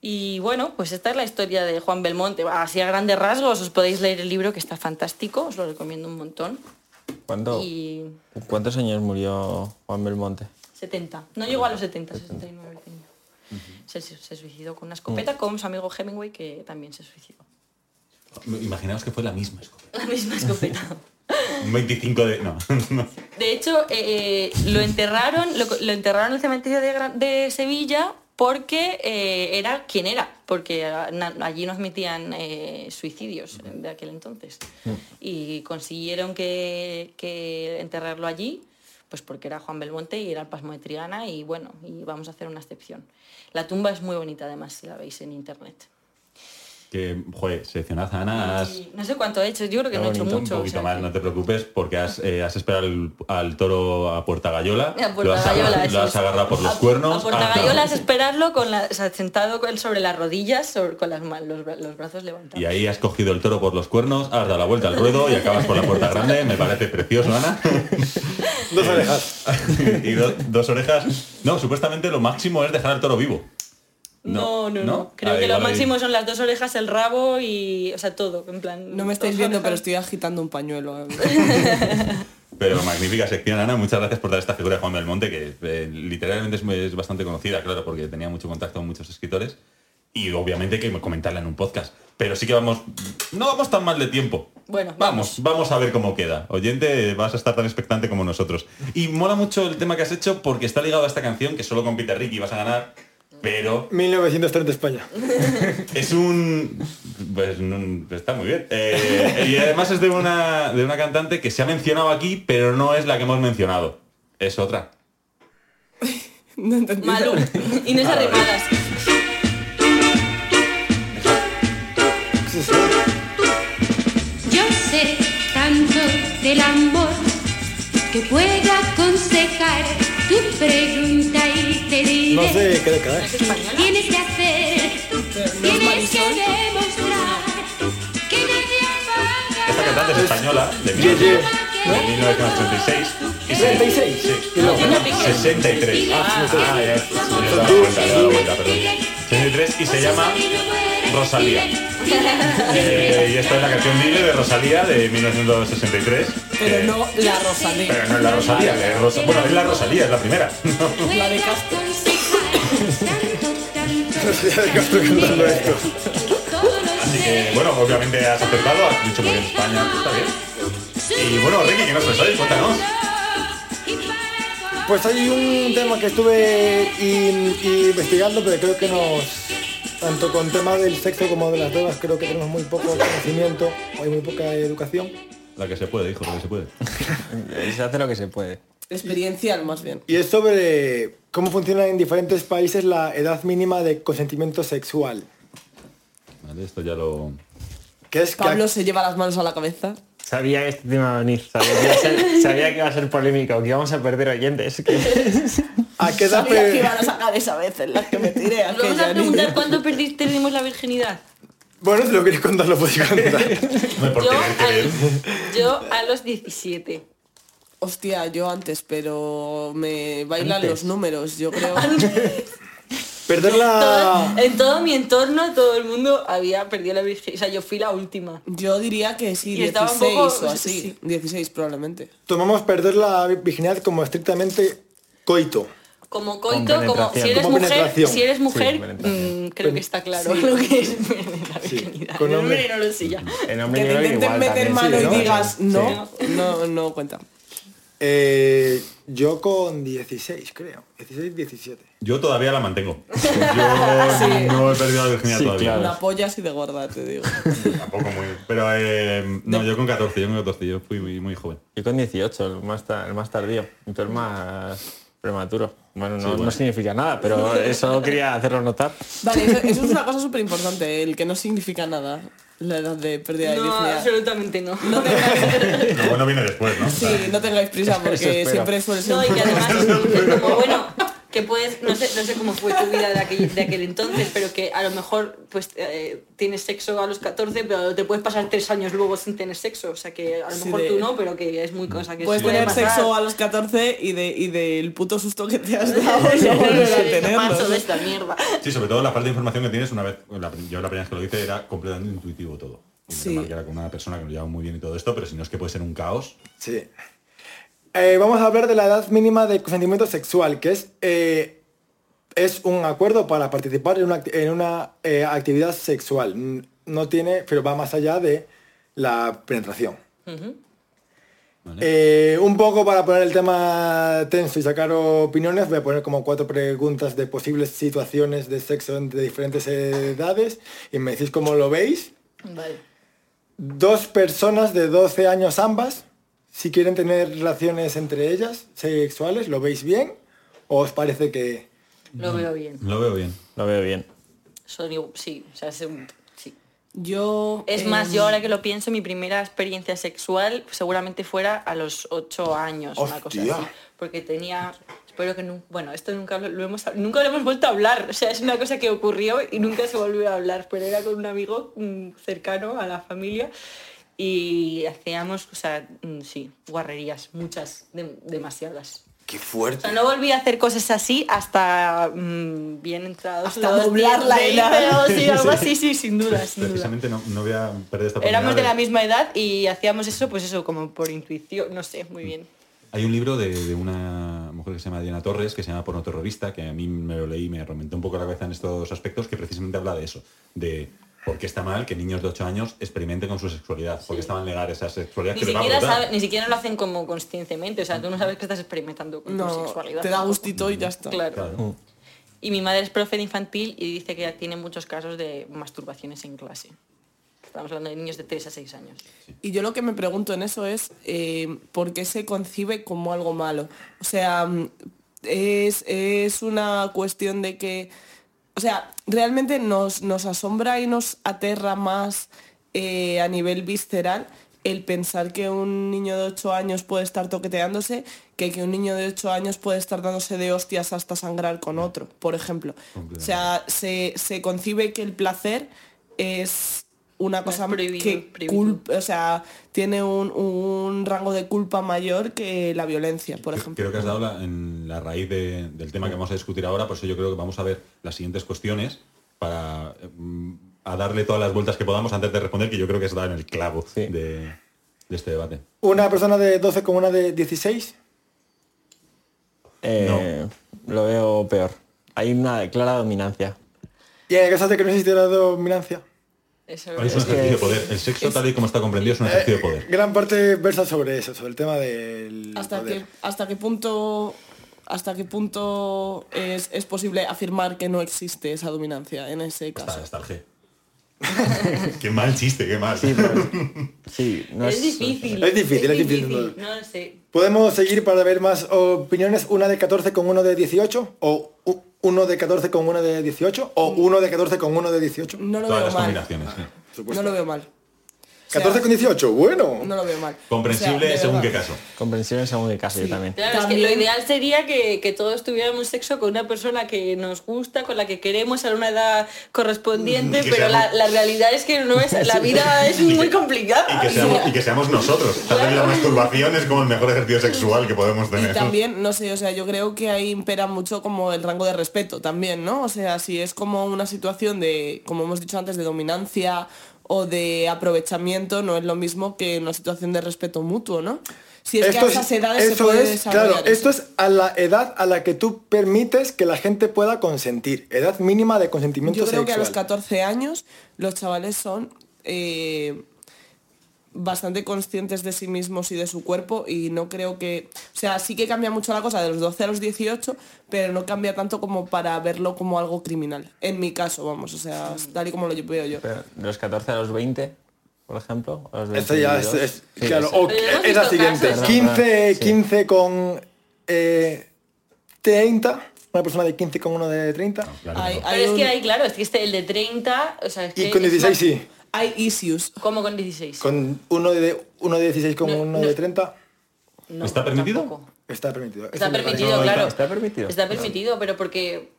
Y bueno, pues esta es la historia de Juan Belmonte. Así a grandes rasgos os podéis leer el libro que está fantástico, os lo recomiendo un montón. ¿Cuánto- Y ¿Cuántos años murió Juan Belmonte? 70. No llegó a los 70, 69 tenía. Se, se suicidó con una escopeta con su amigo Hemingway que también se suicidó. Imaginaos que fue la misma escopeta. La misma escopeta. Un 25 de... No. De hecho, eh, lo enterraron, lo, lo enterraron en el cementerio de, de Sevilla porque eh, era quien era, porque na- allí no admitían eh, suicidios de aquel entonces. Y consiguieron que, que enterrarlo allí, pues porque era Juan Belmonte y era el pasmo de Triana y bueno, y vamos a hacer una excepción. La tumba es muy bonita además si la veis en internet. Que, joder, seleccionad a Ana, has... No sé cuánto he hecho, yo creo que no he hecho Un mucho. o poquito sea más, que- no te preocupes, porque has, eh, has esperado al, al toro a Puerta Gallola, A Puerta lo has, Gallola, agarrado- lo has agarrado por los A- cuernos. A Puerta hasta- Gallola es esperarlo con la, o sea, sentado con- sobre las rodillas, sobre- con las, los, los brazos levantados. Y ahí has cogido el toro por los cuernos, has dado la vuelta al ruedo y acabas por la puerta grande. Me parece precioso, Ana. Dos orejas. y do- dos orejas. No, supuestamente lo máximo es dejar al toro vivo. No, no, no. ¿no? Creo Ah, que lo ahí- máximo son las dos orejas, el rabo y. O sea, todo. En plan. No me estáis viendo, pero estoy agitando un pañuelo. Pero magnífica sección, Ana. Muchas gracias por dar esta figura de Juan Belmonte, que eh, literalmente es, muy- es bastante conocida, claro, porque tenía mucho contacto con muchos escritores. Y obviamente hay que comentarla en un podcast. Pero sí que vamos. No vamos tan mal de tiempo. Bueno, vamos, vamos a ver cómo queda. Oyente, vas a estar tan expectante como nosotros. Y mola mucho el tema que has hecho porque está ligado a esta canción, que solo con Peter Ricky vas a ganar. Pero 1930 España. es un... Pues no- está muy bien. Eh, y además es de una, de una cantante que se ha mencionado aquí, pero no es la que hemos mencionado. Es otra. No entendí. Malú. Inés Arrimadas. Del amor que pueda aconsejar tu pregunta y te diré. No sé qué década ¿Es es. española? Tienes que hacer, ¿No es tienes que demostrar que nadie apaga Esta cantante es española, de, Ye, ye. 1936. Y se- 36. Sí. Y pique. 63. Ah, Ah, ya. Perdón. 63 y se llama Rosalía. Eh, y esta es la canción Dile de Rosalía de 1963. Pero Eh, no la Rosalía. Pero no es la Rosalía, es Rosa- bueno, es la Rosalía, es la primera. La de Castro. Rosalía de Castro cantando esto. Así que, bueno, obviamente has acertado, has dicho muy bien España, está bien. Y bueno, Ricky, ¿qué nos traes? Cuéntanos. Pues hay un tema que estuve in- investigando, pero creo que nos, tanto con temas del sexo como de las drogas, creo que tenemos muy poco conocimiento, hay muy poca educación. La que se puede, hijo, la que se puede. Se hace lo que se puede. Experiencial, más bien. Y es sobre cómo funciona en diferentes países la edad mínima de consentimiento sexual. Vale, esto ya lo... Que es que Pablo se lleva las manos a la cabeza. Sabía que este tema iba a venir. Sabía que iba a ser, sabía que iba a ser polémico, que íbamos a perder oyentes. que- a qué edad Sabía que iban a sacar esa vez en la que me tiré Vamos a preguntar cuándo perdiste perdimos la virginidad. Bueno, si lo queréis contar, lo podéis contar. Yo, al- yo a los 17. Hostia, yo antes, pero me bailan Antes. los números, yo creo. Perder Todo- la... en todo mi entorno todo el mundo había perdido la virginidad. O sea, yo fui la última. Yo diría que sí, Y estaba un 16 poco- o así. sí. 16 probablemente. Tomamos perder la virginidad como estrictamente coito. Como coito, como si eres Como mujer, si eres mujer, penetración. mm, creo que está claro lo que es la virginidad. con El hombre. no lo sé ya. En hombre Que te intenten meter mano sí, y ¿no? digas Sí. no, no, no cuenta. Eh, yo con 16, creo. 16, 17. Yo todavía la mantengo. Yo no he perdido la virginidad Sí, todavía. claro. Una polla así de gorda, te digo. Tampoco muy... Pero eh, no, yo con 14, yo con 14, yo fui muy, muy joven. Yo con 18, el más, el más tardío. Entonces más prematuro. Bueno, no, Sí, bueno. no significa nada, pero eso quería hacerlo notar. Vale, eso, eso es una cosa súper importante, el que no significa nada, la edad de pérdida de No, absolutamente no. No tengáis, Lo bueno viene después, ¿no? sí, no tengáis prisa porque siempre suele ser No, y que además, como bueno, que puedes, no sé, no sé cómo fue tu vida de aquel, de aquel entonces, pero que a lo mejor pues eh, tienes sexo a los 14, pero te puedes pasar tres años luego sin tener sexo. O sea que a lo Sí, mejor de- tú no, pero que es muy cosa que Puedes puede tener pasar. sexo a los 14 y, de, y del puto susto que te has dado no volver a Paso tenerlo. de esta mierda. Sí, sobre todo la falta de información que tienes una vez, la- yo la primera vez que lo hice era completamente intuitivo todo. Y Sí. normal que era con una persona que lo llevaba muy bien y todo esto, pero si no es que puede ser un caos. Sí. Eh, vamos a hablar de la edad mínima de consentimiento sexual, que es, eh, es un acuerdo para participar en una, act- en una eh, actividad sexual. No tiene, pero va más allá de la penetración. ¿vale? Eh, un poco para poner el tema tenso y sacar opiniones, voy a poner como cuatro preguntas de posibles situaciones de sexo entre diferentes edades y me decís cómo lo veis. Vale. Dos personas de 12 años ambas, si quieren tener relaciones entre ellas sexuales, ¿lo veis bien? ¿O os parece que... Lo veo bien. Lo veo bien. Lo veo bien. Son sí, o sea, es un- sí. Yo... Es eh, más, yo ahora que lo pienso, mi primera experiencia sexual seguramente fuera a los 8 años, una cosa así. Porque tenía, espero que no, bueno, esto nunca lo, lo hemos, nunca lo hemos vuelto a hablar. O sea, es una cosa que ocurrió y nunca se volvió a hablar. Pero era con un amigo cercano a la familia y hacíamos, o sea, mm, sí, guarrerías, muchas, dem- demasiadas. ¡Qué O fuerte! sea, no volví a hacer cosas así hasta mm, bien entrados Hasta los doblar días la edad. pero sí, algo así, sí, sin duda, sin duda. Precisamente no, no voy a perder esta Éramos de la misma edad y hacíamos eso, pues eso, como por intuición, no sé, muy bien. Hay un libro de, de una mujer que se llama Diana Torres, que se llama Porno Terrorista, que a mí me lo leí y me remontó un poco la cabeza en estos aspectos, que precisamente habla de eso, de por qué está mal que niños de 8 años experimenten con su sexualidad, por qué está mal negar esa sexualidad Ni que siquiera, sabe- ni siquiera lo hacen como conscientemente, o sea, tú no sabes que estás experimentando con tu sexualidad. te da gustito y ya está. Claro. Claro. Y mi madre es profe de infantil y dice que tiene muchos casos de masturbaciones en clase. Estamos hablando de niños de 3 a 6 años. Y yo lo que me pregunto en eso es eh, por qué se concibe como algo malo. O sea, mm, es, es una cuestión de que, o sea, realmente nos, nos asombra y nos aterra más eh, a nivel visceral el pensar que un niño de 8 años puede estar toqueteándose que que un niño de 8 años puede estar dándose de hostias hasta sangrar con otro, por ejemplo. O sea, se, se concibe que el placer es una cosa prohibido, que prohibido. culp- o sea, tiene un, un rango de culpa mayor que la violencia, por ejemplo. Creo que has dado la- en la raíz de- del tema que vamos a discutir ahora, por eso yo creo que vamos a ver las siguientes cuestiones para mm, a darle todas las vueltas que podamos antes de responder, que yo creo que dado en el clavo Sí. de, de este debate. Una persona de 12 con una de 16. Eh, Lo veo peor. Hay una clara dominancia. Y en el caso de que no existiera dominancia. Eso Es un ejercicio de poder. El sexo, tal y como está comprendido, es un ejercicio de poder. Gran parte versa sobre eso, sobre el tema del ¿Hasta poder. qué, hasta qué punto hasta qué punto es, es posible afirmar que no existe esa dominancia en ese Hasta, caso? hasta el G. qué mal chiste, qué mal. Sí, pero- sí, no es es, difícil. Es difícil, es difícil. No lo sé. Podemos seguir para ver más opiniones. Una de 14 con uno de 18. O uno de 14 con uno de 18. O uno de 14 con uno de 18. No lo Todas veo las mal. combinaciones. No lo veo mal. O sea, 14 con 18, bueno. No lo veo mal. Comprensible O sea, de según qué caso. comprensión según qué caso, yo también. Claro, es que También- lo ideal sería que, que todos tuviéramos sexo con una persona que nos gusta, con la que queremos a una edad correspondiente, pero la, seamos- la realidad es que no es, la vida es muy complicada. Y que seamos, y que seamos nosotros. Tal vez la masturbación es como el mejor ejercicio sexual que podemos Y tener. también, no sé, o sea, yo creo que ahí impera mucho como el rango de respeto también, ¿no? O sea, si es como una situación de, como hemos dicho antes, de dominancia o de aprovechamiento, no es lo mismo que una situación de respeto mutuo, ¿no? Si es que a esas edades se eso puede es, desarrollar claro, eso. esto es a la edad a la que tú permites que la gente pueda consentir. Edad mínima de consentimiento Yo creo que a los 14 años los chavales son eh, bastante conscientes de sí mismos y de su cuerpo y no creo que... O sea, sí que cambia mucho la cosa de los 12 a los 18, pero no cambia tanto como para verlo como algo criminal. En mi caso, vamos, o sea, tal y como lo veo yo. Pero de los 14 a los 20, por ejemplo. a los Esto ya es, 22. es- Sí, claro, sí. o es la siguiente. casos. 15, Sí. 15 con eh, 30, una persona de 15 con uno de 30. Claro, Hay- claro. hay Pero es que hay, claro, es que este, el de 30, o sea, es que Y con es 16 más- sí. Hay issues. ¿Cómo con 16? Con uno de, uno de 16 con No, uno no. de 30 No, ¿Está permitido? tampoco. está permitido. Está permitido, No, claro. está permitido. Está permitido, pero porque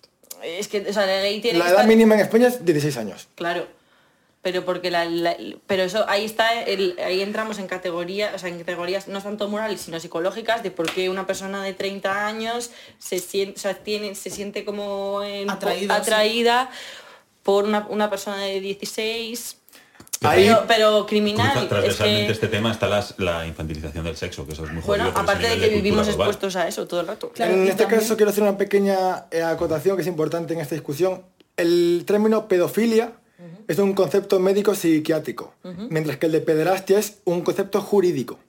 es que, o sea, la ley tiene La edad estar- mínima en España es 16 años. Claro. Pero porque la, la- pero eso ahí está el- ahí entramos en categorías, o sea, en categorías no tanto morales sino psicológicas de por qué una persona de 30 años se siente, o sea, tiene, se siente como en- Atraído, sí. atraída por una, una persona de 16. Ahí- pero, pero criminal. Cruza es transversalmente que, este tema está las- la infantilización del sexo, que eso es muy jodido. bueno, aparte de que vivimos global. expuestos a eso todo el rato. Claro, en este también- caso quiero hacer una pequeña eh, acotación que es importante en esta discusión. El término pedofilia es un concepto médico psiquiátrico, mientras que el de pederastia es un concepto jurídico.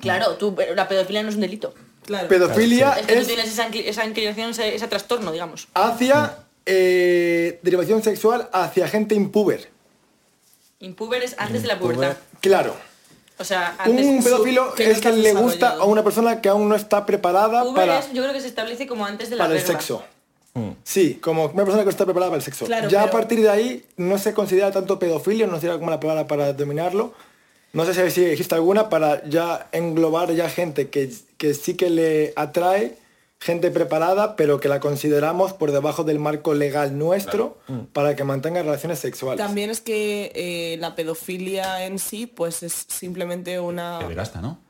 Claro, tú, pero la pedofilia no es un delito. Claro. Pedofilia Es que tú es tienes esa, incli- esa inclinación, ese, ese trastorno, digamos. hacia eh, derivación sexual hacia gente impúber. Impuber es antes de la pubertad. Claro. O sea, antes Un pedófilo es que le gusta a una persona que aún no está preparada Puber para, es- yo creo que se establece como antes de la para el sexo. Sí, como una persona que no está preparada para el sexo. Claro, ya a partir de ahí no se considera tanto pedofilia, no se como la palabra para dominarlo. No sé si- si existe alguna para ya englobar ya gente que, que sí que le atrae, gente preparada, pero que la consideramos por debajo del marco legal nuestro para que mantenga relaciones sexuales. También es que eh, la pedofilia en sí, pues es simplemente una... Pederasta, ¿no?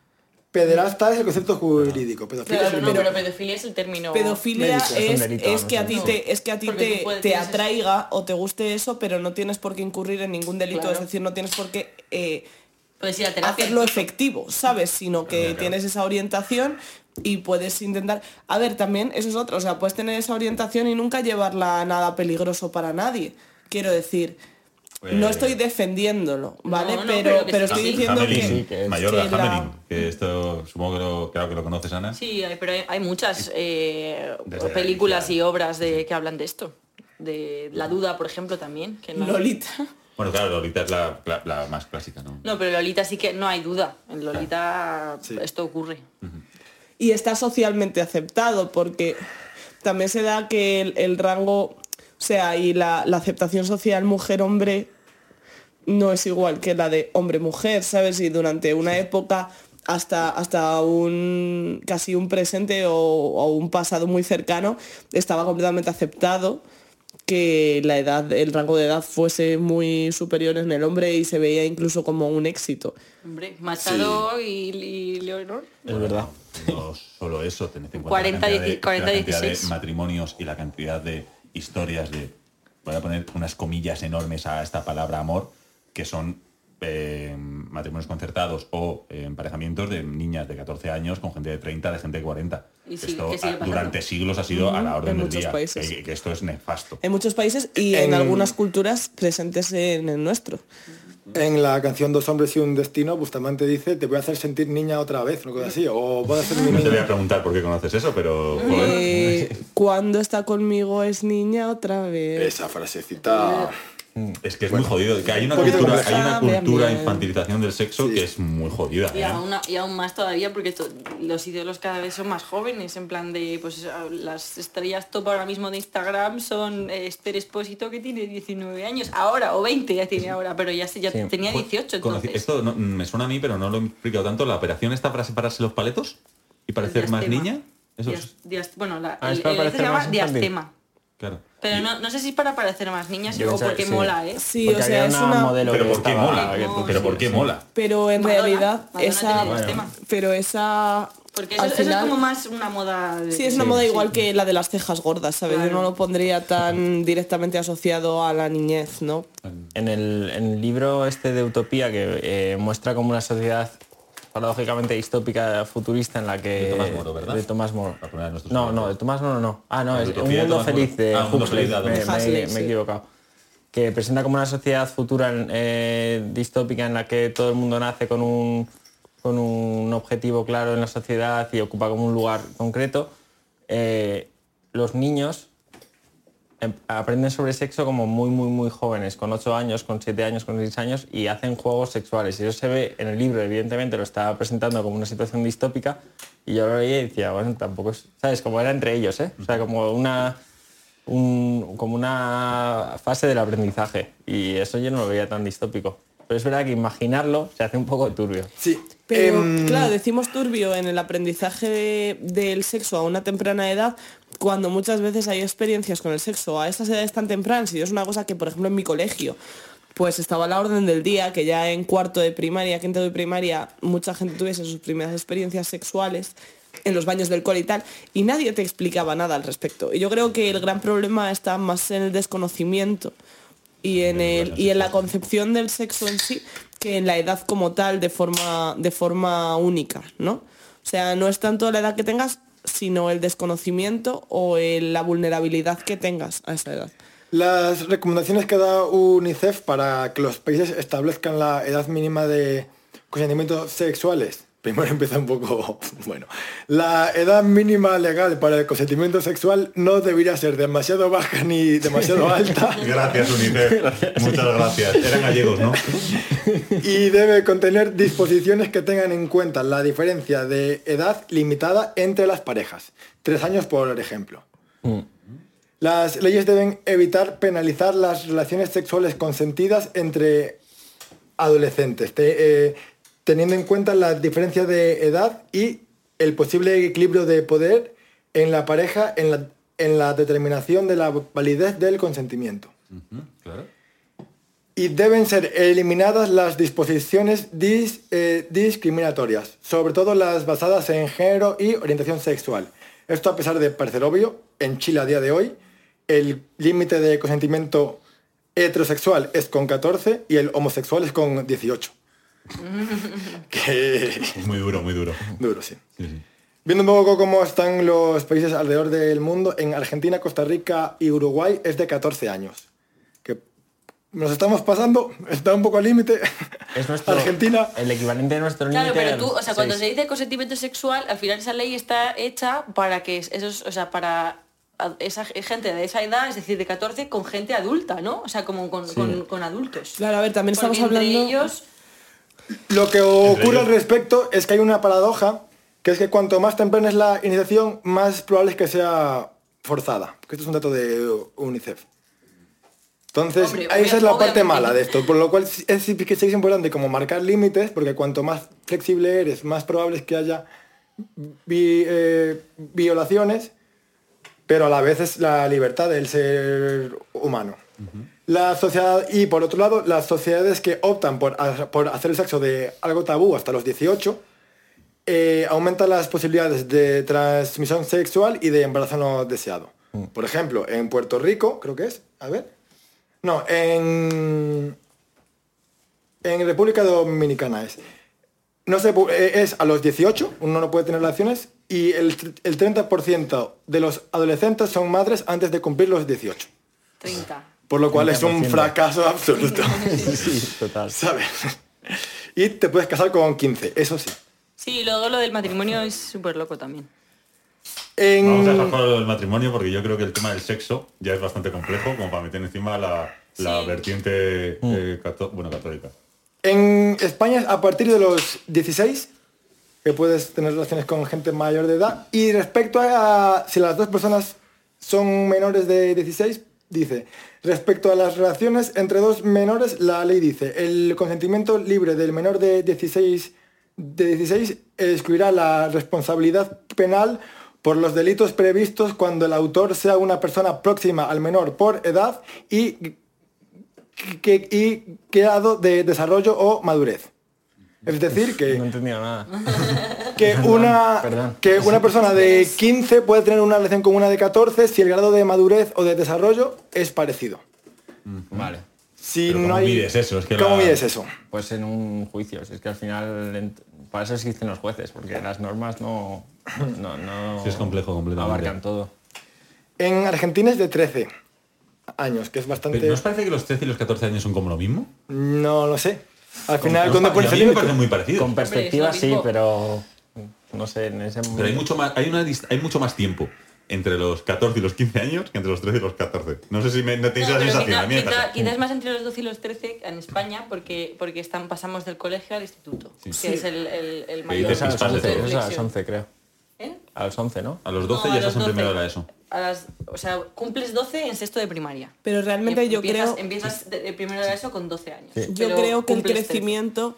Pederasta es el concepto jurídico. Pedofilia Claro, es el no, pero pedofilia es el término. Pedofilia es un es, delito, es no que a sé. ti No. te, es que a ti Porque te, puedes- te atraiga o te guste eso, pero no tienes por qué incurrir en ningún delito, Claro. es decir, no tienes por qué eh, Puedes ir a terapia. hacerlo efectivo, ¿sabes? Sino que Claro. tienes esa orientación y puedes intentar... A ver, también eso es otro, o sea, puedes tener esa orientación y nunca llevarla a nada peligroso para nadie. Quiero decir, No Eh, estoy defendiendo, ¿vale? no, pero, pero que pero sí, estoy sí. diciendo Hamelin, que, sí, que es- mayor que de la- Hamelin, que esto supongo que lo, claro que lo conoces, Ana. Sí, hay- pero hay, hay muchas eh, películas y obras de que hablan de esto. De La Duda, por ejemplo, también. Que no, Lolita. Bueno, claro, Lolita es la, la- la más clásica, ¿no? No, pero Lolita sí que no hay duda. En Lolita Sí. esto ocurre. Y está socialmente aceptado porque también se da que el, el rango, o sea, y la, la aceptación social mujer-hombre no es igual que la de hombre-mujer, ¿sabes? Y durante una época hasta, hasta un casi un presente o, o un pasado muy cercano estaba completamente aceptado que la edad, el rango de edad fuese muy superior en el hombre y se veía incluso como un éxito. Hombre, Machado y, y Leonor. Es verdad. No solo eso, tened en cuenta 40, la cantidad, de, 40, la cantidad de 16. matrimonios y la cantidad de historias de, voy a poner unas comillas enormes a esta palabra amor, que son eh, matrimonios concertados o eh, emparejamientos de niñas de 14 años con gente de 30, de gente de 40. Y sí, esto que durante siglos ha sido a la orden en del muchos día, países. que, que esto es nefasto. En muchos países y en, En- algunas culturas presentes en el nuestro. En la canción Dos hombres y un destino, Bustamante dice, te voy a hacer sentir niña otra vez, cosa así, o voy a hacer mi No te voy niña. a preguntar por qué conoces eso, pero... Eh, cuando está conmigo es niña otra vez. Esa frasecita... Es que es muy jodido. Que hay una cultura, hay una cultura infantilización del sexo Sí. que es muy jodida. Y ¿eh? aún, y aún más todavía porque los ídolos cada vez son más jóvenes, en plan de, pues las estrellas top ahora mismo de Instagram son eh, Esther Espósito que tiene 19 años, ahora, o 20 ya tiene ahora, pero ya, se- ya Sí. tenía 18 Conocí- entonces. Esto no- me suena a mí, pero no lo he explicado tanto. La operación está para separarse los paletos y parecer más niña. Eso es, Dias- dias- bueno, la, Ah, es el, para el parecer se llama diastema. Claro. Pero no, no sé si es para parecer más niñas Yo o pensaba- porque sí. mola, ¿eh? Sí, Porque o sea, había es una una... modelo Pero que ¿por qué estaba- mola? que- Pero sí, ¿por qué sí. mola? Pero en Madonna, realidad Madonna esa... tiene diastema. Pero esa... Porque eso, al eso es final- como más una moda... de- Sí, es una Sí, moda sí. igual que la de las cejas gordas, ¿sabes? Yo Claro. no lo pondría tan directamente asociado a la niñez, ¿no? En el, en el libro este de Utopía que eh, muestra como una sociedad paradójicamente distópica futurista en la que De Tomás Moro, ¿verdad? de Tomás Moro. No, no, de Tomás Moro no. Ah, no, La es Utopía un mundo feliz de Ah, Un mundo Huxley. feliz de me, Huxley. me- Huxley, me he equivocado. Que presenta como una sociedad futura eh, distópica en la que todo el mundo nace con un con un objetivo claro en la sociedad y ocupa como un lugar concreto. Eh, los niños aprenden sobre sexo como muy, muy, muy jóvenes, con 8 años, con 7 años, con 6 años, y hacen juegos sexuales. Y eso se ve en el libro, evidentemente lo está presentando como una situación distópica, y yo lo veía y decía, bueno, tampoco es, ¿sabes? Como era entre ellos, ¿eh? O sea, como una, un- como una fase del aprendizaje, y eso yo no lo veía tan distópico. Pero es verdad que imaginarlo se hace un poco turbio. Sí. Pero Em, claro, decimos turbio en el aprendizaje de- del sexo a una temprana edad, cuando muchas veces hay experiencias con el sexo a estas edades tan tempranas, y es una cosa que, por ejemplo, en mi colegio, pues estaba a la orden del día, que ya en cuarto de primaria, quinto de primaria, mucha gente tuviese sus primeras experiencias sexuales en los baños del cole y tal, y nadie te explicaba nada al respecto. Y yo creo que el gran problema está más en el desconocimiento y en, el, y en la concepción del sexo en sí que en la edad como tal de forma, de forma única, ¿no? O sea, no es tanto la edad que tengas, sino el desconocimiento o el- la vulnerabilidad que tengas a esa edad. Las recomendaciones que da UNICEF para que los países establezcan la edad mínima de consentimientos sexuales. Primero empieza un poco, bueno, la edad mínima legal para el consentimiento sexual no debería ser demasiado baja ni demasiado alta Gracias, UNICEF. Muchas gracias. Eran gallegos, ¿no? y debe contener disposiciones que tengan en cuenta la diferencia de edad limitada entre las parejas. Tres años, por ejemplo. Las leyes deben evitar penalizar las relaciones sexuales consentidas entre adolescentes, te- eh, teniendo en cuenta la diferencia de edad y el posible equilibrio de poder en la pareja en la, en la determinación de la validez del consentimiento. Claro. Y deben ser eliminadas las disposiciones dis- eh, discriminatorias, sobre todo las basadas en género y orientación sexual. Esto a pesar de parecer obvio, en Chile a día de hoy el límite de consentimiento heterosexual es con 14 y el homosexual es con 18. que Es muy duro, muy duro. duro, sí. Sí, sí. Viendo un poco cómo están los países alrededor del mundo, en Argentina, Costa Rica y Uruguay es de 14 años. Que nos estamos pasando, está un poco al límite. Es nuestro, Argentina. El equivalente de nuestro límite. Claro, pero tú, o sea, cuando seis. se dice consentimiento sexual, al final esa ley está hecha para que esos, o sea, para esa gente de esa edad, es decir, de 14, con gente adulta, ¿no? O sea, como con, con- con adultos. Claro, a ver, también estamos Porque entre hablando... ellos, Lo que ocurre al respecto es que hay una paradoja, que es que cuanto más temprana es la iniciación, más probable es que sea forzada. Que esto es un dato de UNICEF. Entonces, Hombre, esa es la parte mala de esto, por lo cual sí- es, sí es importante como marcar límites, porque cuanto más flexible eres, más probable es que haya vi- eh, violaciones, pero a la vez es la libertad del ser humano. La sociedad, y por otro lado, las sociedades que optan por, por hacer el sexo de algo tabú hasta los 18, eh, aumentan las posibilidades de transmisión sexual y de embarazo no deseado. Por ejemplo, en Puerto Rico, creo que es, a ver. No, en, en República Dominicana es. No eh, es a los 18, uno no puede tener relaciones, y el, el 30% de los adolescentes son madres antes de cumplir los 18. 30. Por lo cual es un 30%. fracaso absoluto. Sí, total. ¿Sabes? Y te puedes casar con 15, eso sí. Sí, luego lo del matrimonio es súper loco también. En- Vamos a dejar fuera el matrimonio porque yo creo que el tema del sexo ya es bastante complejo como para meter encima la, la Sí. vertiente eh, cató- bueno, católica. En España a partir de los 16 que puedes tener relaciones con gente mayor de edad y respecto a si las dos personas son menores de 16 dice respecto a las relaciones entre dos menores la ley dice el consentimiento libre del menor de 16 de 16 excluirá la responsabilidad penal por los delitos previstos cuando el autor sea una persona próxima al menor por edad y que, y grado de desarrollo o madurez. Es decir, No que, nada. que, una, perdón. que una persona de 15 puede tener una relación con una de 14 si el grado de madurez o de desarrollo es parecido. Vale. Si Pero no ¿cómo hay... mides eso? Es que ¿Cómo la- mides eso? Pues en un juicio. Si es que al final para eso existen los jueces, porque las normas no, no, no Sí, es complejo completamente. abarcan todo. En Argentina es de 13 años, que es bastante... Pero, ¿No os parece que los 13 y los 14 años son como lo mismo? No lo sé. Al final, ¿No os cuando pones a el mí me límite... parece muy parecido. Con perspectiva sí, pero no sé, en ese Pero hay mucho más, hay una hay mucho más tiempo entre los 14 y los 15 años que entre los 13 y los 14. No sé si me no tenéis No, la sensación, quizá, a mí me quizá- quizá más entre los 12 y los 13 en España porque, porque están, pasamos del colegio al instituto, que es el, el, el mayor a los pispas de 11, todo. es a las reflexión. 11 creo. ¿Eh? A los 11, ¿no? A los 12 No, ya estás en 12. primero de la ESO. A las, o sea, cumples 12 en sexto de primaria. Pero realmente yo empiezas, creo... Empiezas de, de primero de eso con 12 años. Yo creo que el cumples 13. crecimiento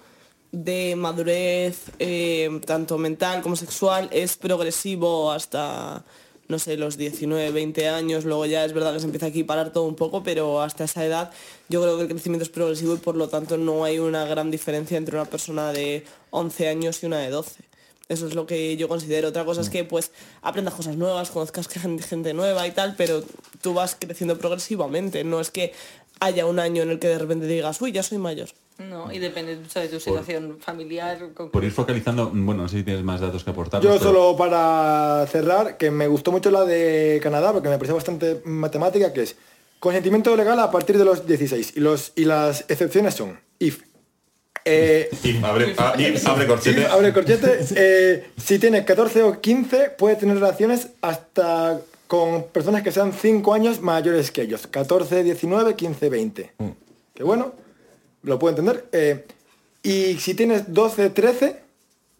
de madurez, eh, tanto mental como sexual, es progresivo hasta, no sé, los 19, 20 años. Luego ya es verdad que se empieza a equiparar todo un poco, pero hasta esa edad yo creo que el crecimiento es progresivo y por lo tanto no hay una gran diferencia entre una persona de 11 años y una de 12. Eso es lo que yo considero. Otra cosa es que pues aprendas cosas nuevas, conozcas que gente, gente nueva y tal, pero tú vas creciendo progresivamente. No es que haya un año en el que de repente digas, uy, ya soy mayor. No, y depende mucho de tu situación familiar. con- Por ir focalizando, bueno, no sé si tienes más datos que aportar. Yo solo para cerrar, que me gustó mucho la de Canadá, porque me pareció bastante matemática, que es consentimiento legal a partir de los 16. Y, los, y las excepciones son if. Eh, abre, ah, abre corchete. abre corchete. eh, si tiene 14 o 15, puede tener relaciones hasta con personas que sean 5 años mayores que ellos. 14, 19, 15, 20. Que bueno, lo puedo entender. Eh, y si tienes 12, 13,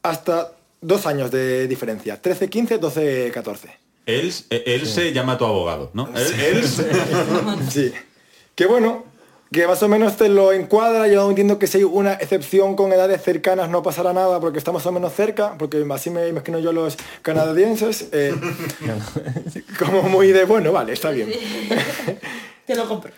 hasta dos años de diferencia. 13, 15, 12, 14. Él, eh, él se llama tu abogado, ¿no? Él, él se- Sí. Que bueno, que más o menos te lo encuadra. Yo entiendo que si hay una excepción con edades cercanas no pasará nada porque estamos más o menos cerca, porque así me imagino yo los canadienses. eh, como muy de, bueno, vale, está bien. Te lo compro.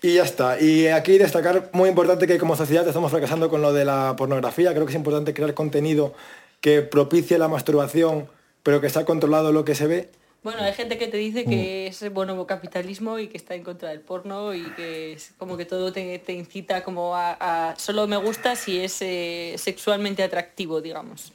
Y ya está. Y aquí destacar, muy importante que como sociedad estamos fracasando con lo de la pornografía. Creo que es importante crear contenido que propicie la masturbación, pero que sea controlado lo que se ve. Bueno, hay gente que te dice Mm. que es bueno capitalismo y que está en contra del porno y que es como que todo te, te incita como a, a- solo me gusta si es eh, sexualmente atractivo, digamos.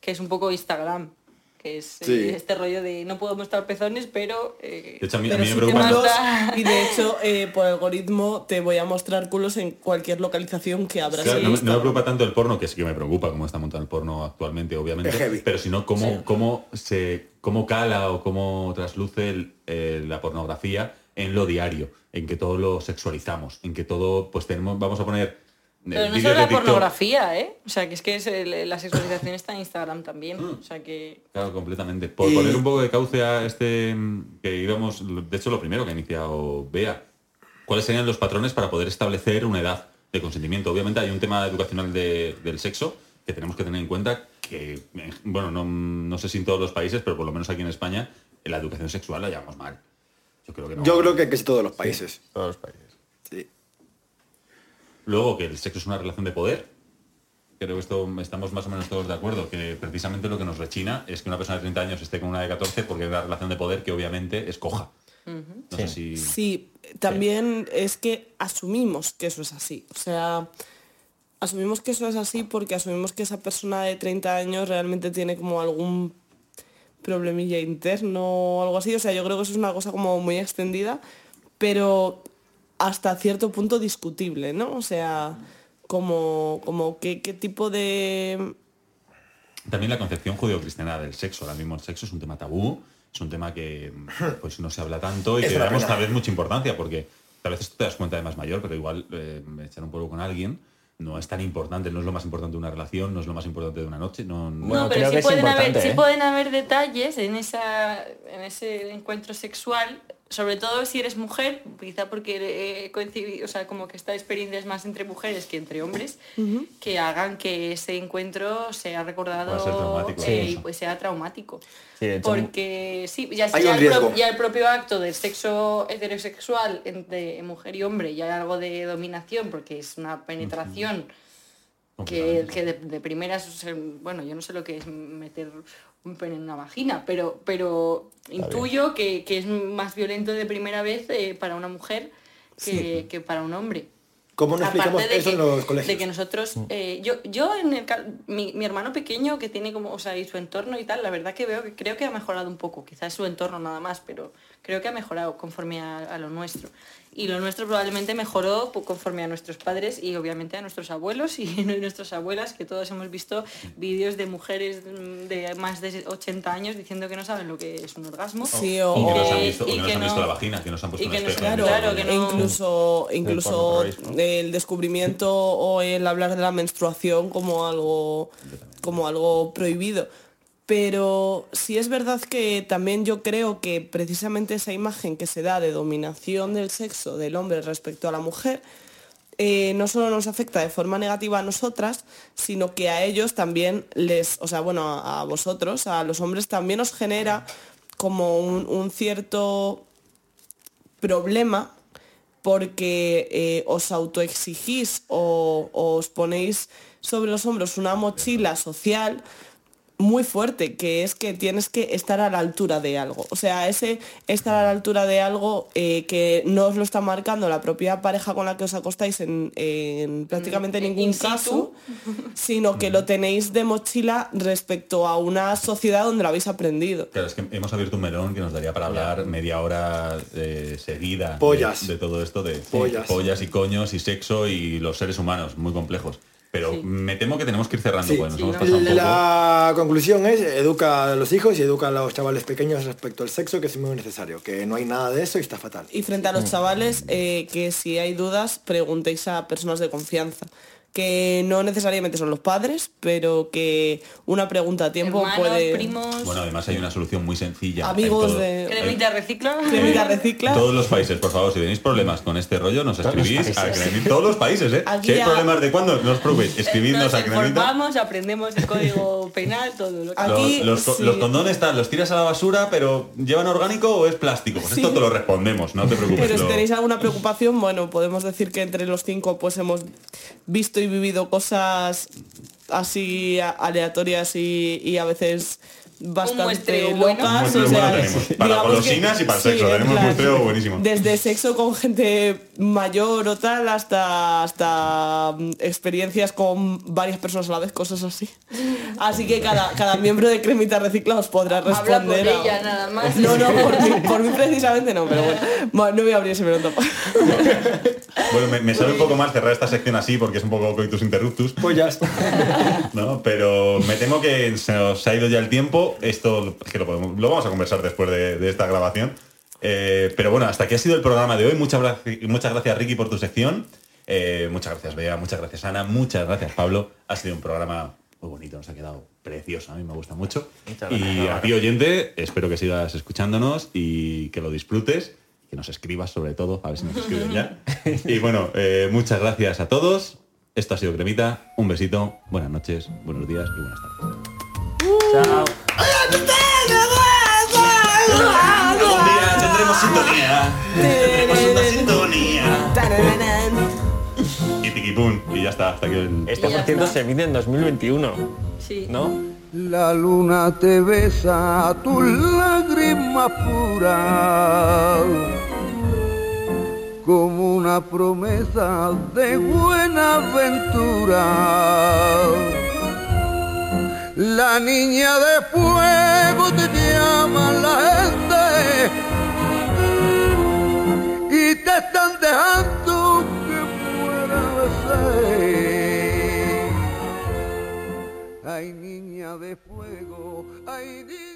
Que es un poco Instagram. Que es eh, Sí. este rollo de no puedo mostrar pezones, pero... eh, De hecho, a mí, a Pero mí me sí te preocupa... culos, manda- y de hecho eh, por algoritmo te voy a mostrar culos en cualquier localización que abras Claro, no, me- no me Instagram. preocupa tanto el porno, que sí que me preocupa cómo está montado el porno actualmente, obviamente, pero sino cómo, cómo se cómo cala o cómo trasluce el- eh, la pornografía en lo diario, en que todo lo sexualizamos, en que todo, pues tenemos, vamos a poner Pero no solo la TikTok. pornografía, ¿eh? O sea, que es que es el- la sexualización está en Instagram también. O sea que... Claro, completamente. Por Y- poner un poco de cauce a este mm, que íbamos, de hecho lo primero que ha iniciado Bea, ¿cuáles serían los patrones para poder establecer una edad de consentimiento? Obviamente hay un tema educacional de- del sexo que tenemos que tener en cuenta que, eh, bueno, no, no sé si en todos los países, pero por lo menos aquí en España, la educación sexual la llevamos mal. Yo creo que no. Yo creo que casi todos los países. Todos los países. Sí. Luego que el sexo es una relación de poder. Creo que esto estamos más o menos todos de acuerdo, que precisamente lo que nos rechina es que una persona de 30 años esté con una de 14 porque es una relación de poder que obviamente es coja. No sé si... Sí, también es que asumimos que eso es así. O sea, asumimos que eso es así porque asumimos que esa persona de 30 años realmente tiene como algún problemilla interno o algo así. O sea, yo creo que eso es una cosa como muy extendida, pero hasta cierto punto discutible, ¿no? O sea, como, como qué, qué tipo de... También la concepción judeocristiana del sexo. Ahora mismo el sexo es un tema tabú, es un tema que pues no se habla tanto y Es que le damos tal vez mucha importancia porque tal vez esto te das cuenta de más mayor, pero igual eh, echar un polvo con alguien no es tan importante, no es lo más importante de una relación, no es lo más importante de una noche. No, no- Bueno, no, creo pero que sí es pueden, haber, importante, sí ¿eh? pueden haber detalles en, esa, en ese encuentro sexual, sobre todo si eres mujer, quizá porque he coincidido, o sea, como que esta experiencia es más entre mujeres que entre hombres, que hagan que ese encuentro sea recordado traumático, eh, sí. y pues sea traumático. Sí, de hecho, Porque sí, ya, Hay ya un el pro- riesgo. ya el propio acto del sexo heterosexual entre mujer y hombre, ya hay algo de dominación, porque es una penetración que, que de, de primeras, bueno, yo no sé lo que es meter un pene en una vagina, pero, pero intuyo que, que es más violento de primera vez eh, para una mujer que, que para un hombre. ¿Cómo no explicamos Aparte eso que, en los colegios? de que nosotros, eh, yo, yo en el, mi, mi hermano pequeño que tiene como, o sea, y su entorno y tal, la verdad que veo que creo que ha mejorado un poco, quizás su entorno nada más, pero creo que ha mejorado conforme a, a lo nuestro. Y lo nuestro probablemente mejoró conforme a nuestros padres y obviamente a nuestros abuelos y nuestras abuelas, que todos hemos visto vídeos de mujeres mm, de más de 80 años diciendo que no saben lo que es un orgasmo. Sí, o- Y que nos han que- visto, o que nos han visto no- la vagina, que nos han puesto y un espejo. claro, el- que no- incluso, incluso el descubrimiento o el hablar de la menstruación como algo, como algo prohibido. Pero sí es verdad que también yo creo que precisamente esa imagen que se da de dominación del sexo del hombre respecto a la mujer, eh, no solo nos afecta de forma negativa a nosotras, sino que a ellos también les, o sea, bueno, a, vosotros, a los hombres también os genera como un, cierto problema porque eh, os autoexigís o os ponéis sobre los hombros una mochila social muy fuerte, que es que tienes que estar a la altura de algo. O sea, ese estar a la altura de algo eh, que no os lo está marcando la propia pareja con la que os acostáis en, en prácticamente Mm, ningún in caso, sino que lo tenéis de mochila respecto a una sociedad donde lo habéis aprendido. Claro, es que hemos abierto un melón que nos daría para hablar media hora eh, seguida de- Pollas. De, todo esto de Pollas. pollas y coños y sexo y los seres humanos, muy complejos. Pero Sí. me temo que tenemos que ir cerrando, Sí. porque nos Sí, hemos no. pasado un poco. La conclusión es educa a los hijos y educa a los chavales pequeños respecto al sexo, que es muy necesario, que no hay nada de eso y está fatal. Y frente a los chavales, eh, que si hay dudas, preguntéis a personas de confianza. Que no necesariamente son los padres, pero que una pregunta a tiempo Hermanos, puede... primos, Bueno, además hay una solución muy sencilla. Amigos todo- de- cremita recicla. Cremita recicla. Todos los países, por favor, si tenéis problemas con este rollo, nos escribís a. Cremita- Todos los países, ¿eh? Aquí Si hay a- problemas de cuándo, no os preocupéis, escribidnos Nos a Cremita. informamos, aprendemos el código penal, todo lo que... Aquí- Los, los co- sí. los condones tal, los tiras a la basura, pero ¿llevan orgánico o es plástico? Pues esto te lo respondemos, no te preocupes. Pero si tenéis alguna preocupación, bueno, podemos decir que entre los cinco pues hemos visto y vivido cosas así aleatorias y a veces bastante bueno. locas. Muestreo o sea, bueno. Para golosinas y para sexo, en tenemos un muestreo buenísimo. Desde sexo con gente mayor o tal hasta hasta mm, experiencias con varias personas a la vez, cosas así. Así que cada, cada miembro de Cremitas Reciclados podrá Habla por responder. a- ella, nada más. No, no, por mí, por mí precisamente no, pero bueno. Bueno, no voy a abrir ese melón tampoco. Bueno, me, me sale un poco mal cerrar esta sección así porque es un poco coitus interruptus, Pues ya está. ¿no? Pero me temo que se nos ha ido ya el tiempo. Esto es que lo, podemos- lo vamos a conversar después de, de esta grabación. Eh, pero bueno, hasta aquí ha sido el programa de hoy. Muchas, gracias- muchas gracias Ricky por tu sección. Eh, muchas gracias Bea, muchas gracias Ana, muchas gracias Pablo. Ha sido un programa muy bonito, nos ha quedado precioso, a mí me gusta mucho. Muchas Y gracias, a ti oyente, espero que sigas escuchándonos y que lo disfrutes, que nos escribas sobre todo, a ver si nos escriben ya. Y bueno, eh, muchas gracias a todos. Esto ha sido Cremita, un besito, buenas noches, buenos días y buenas tardes. Chao. Día tendremos sintonía. Una sintonía. Y y ya está, hasta aquí el... Este concierto se emite en 2021, Sí. ¿no? La luna te besa tus lágrimas puras como una promesa de buena ventura. La niña de fuego te llama la gente te están dejando que fuera de sed. Ay, niña de fuego, ay, niña.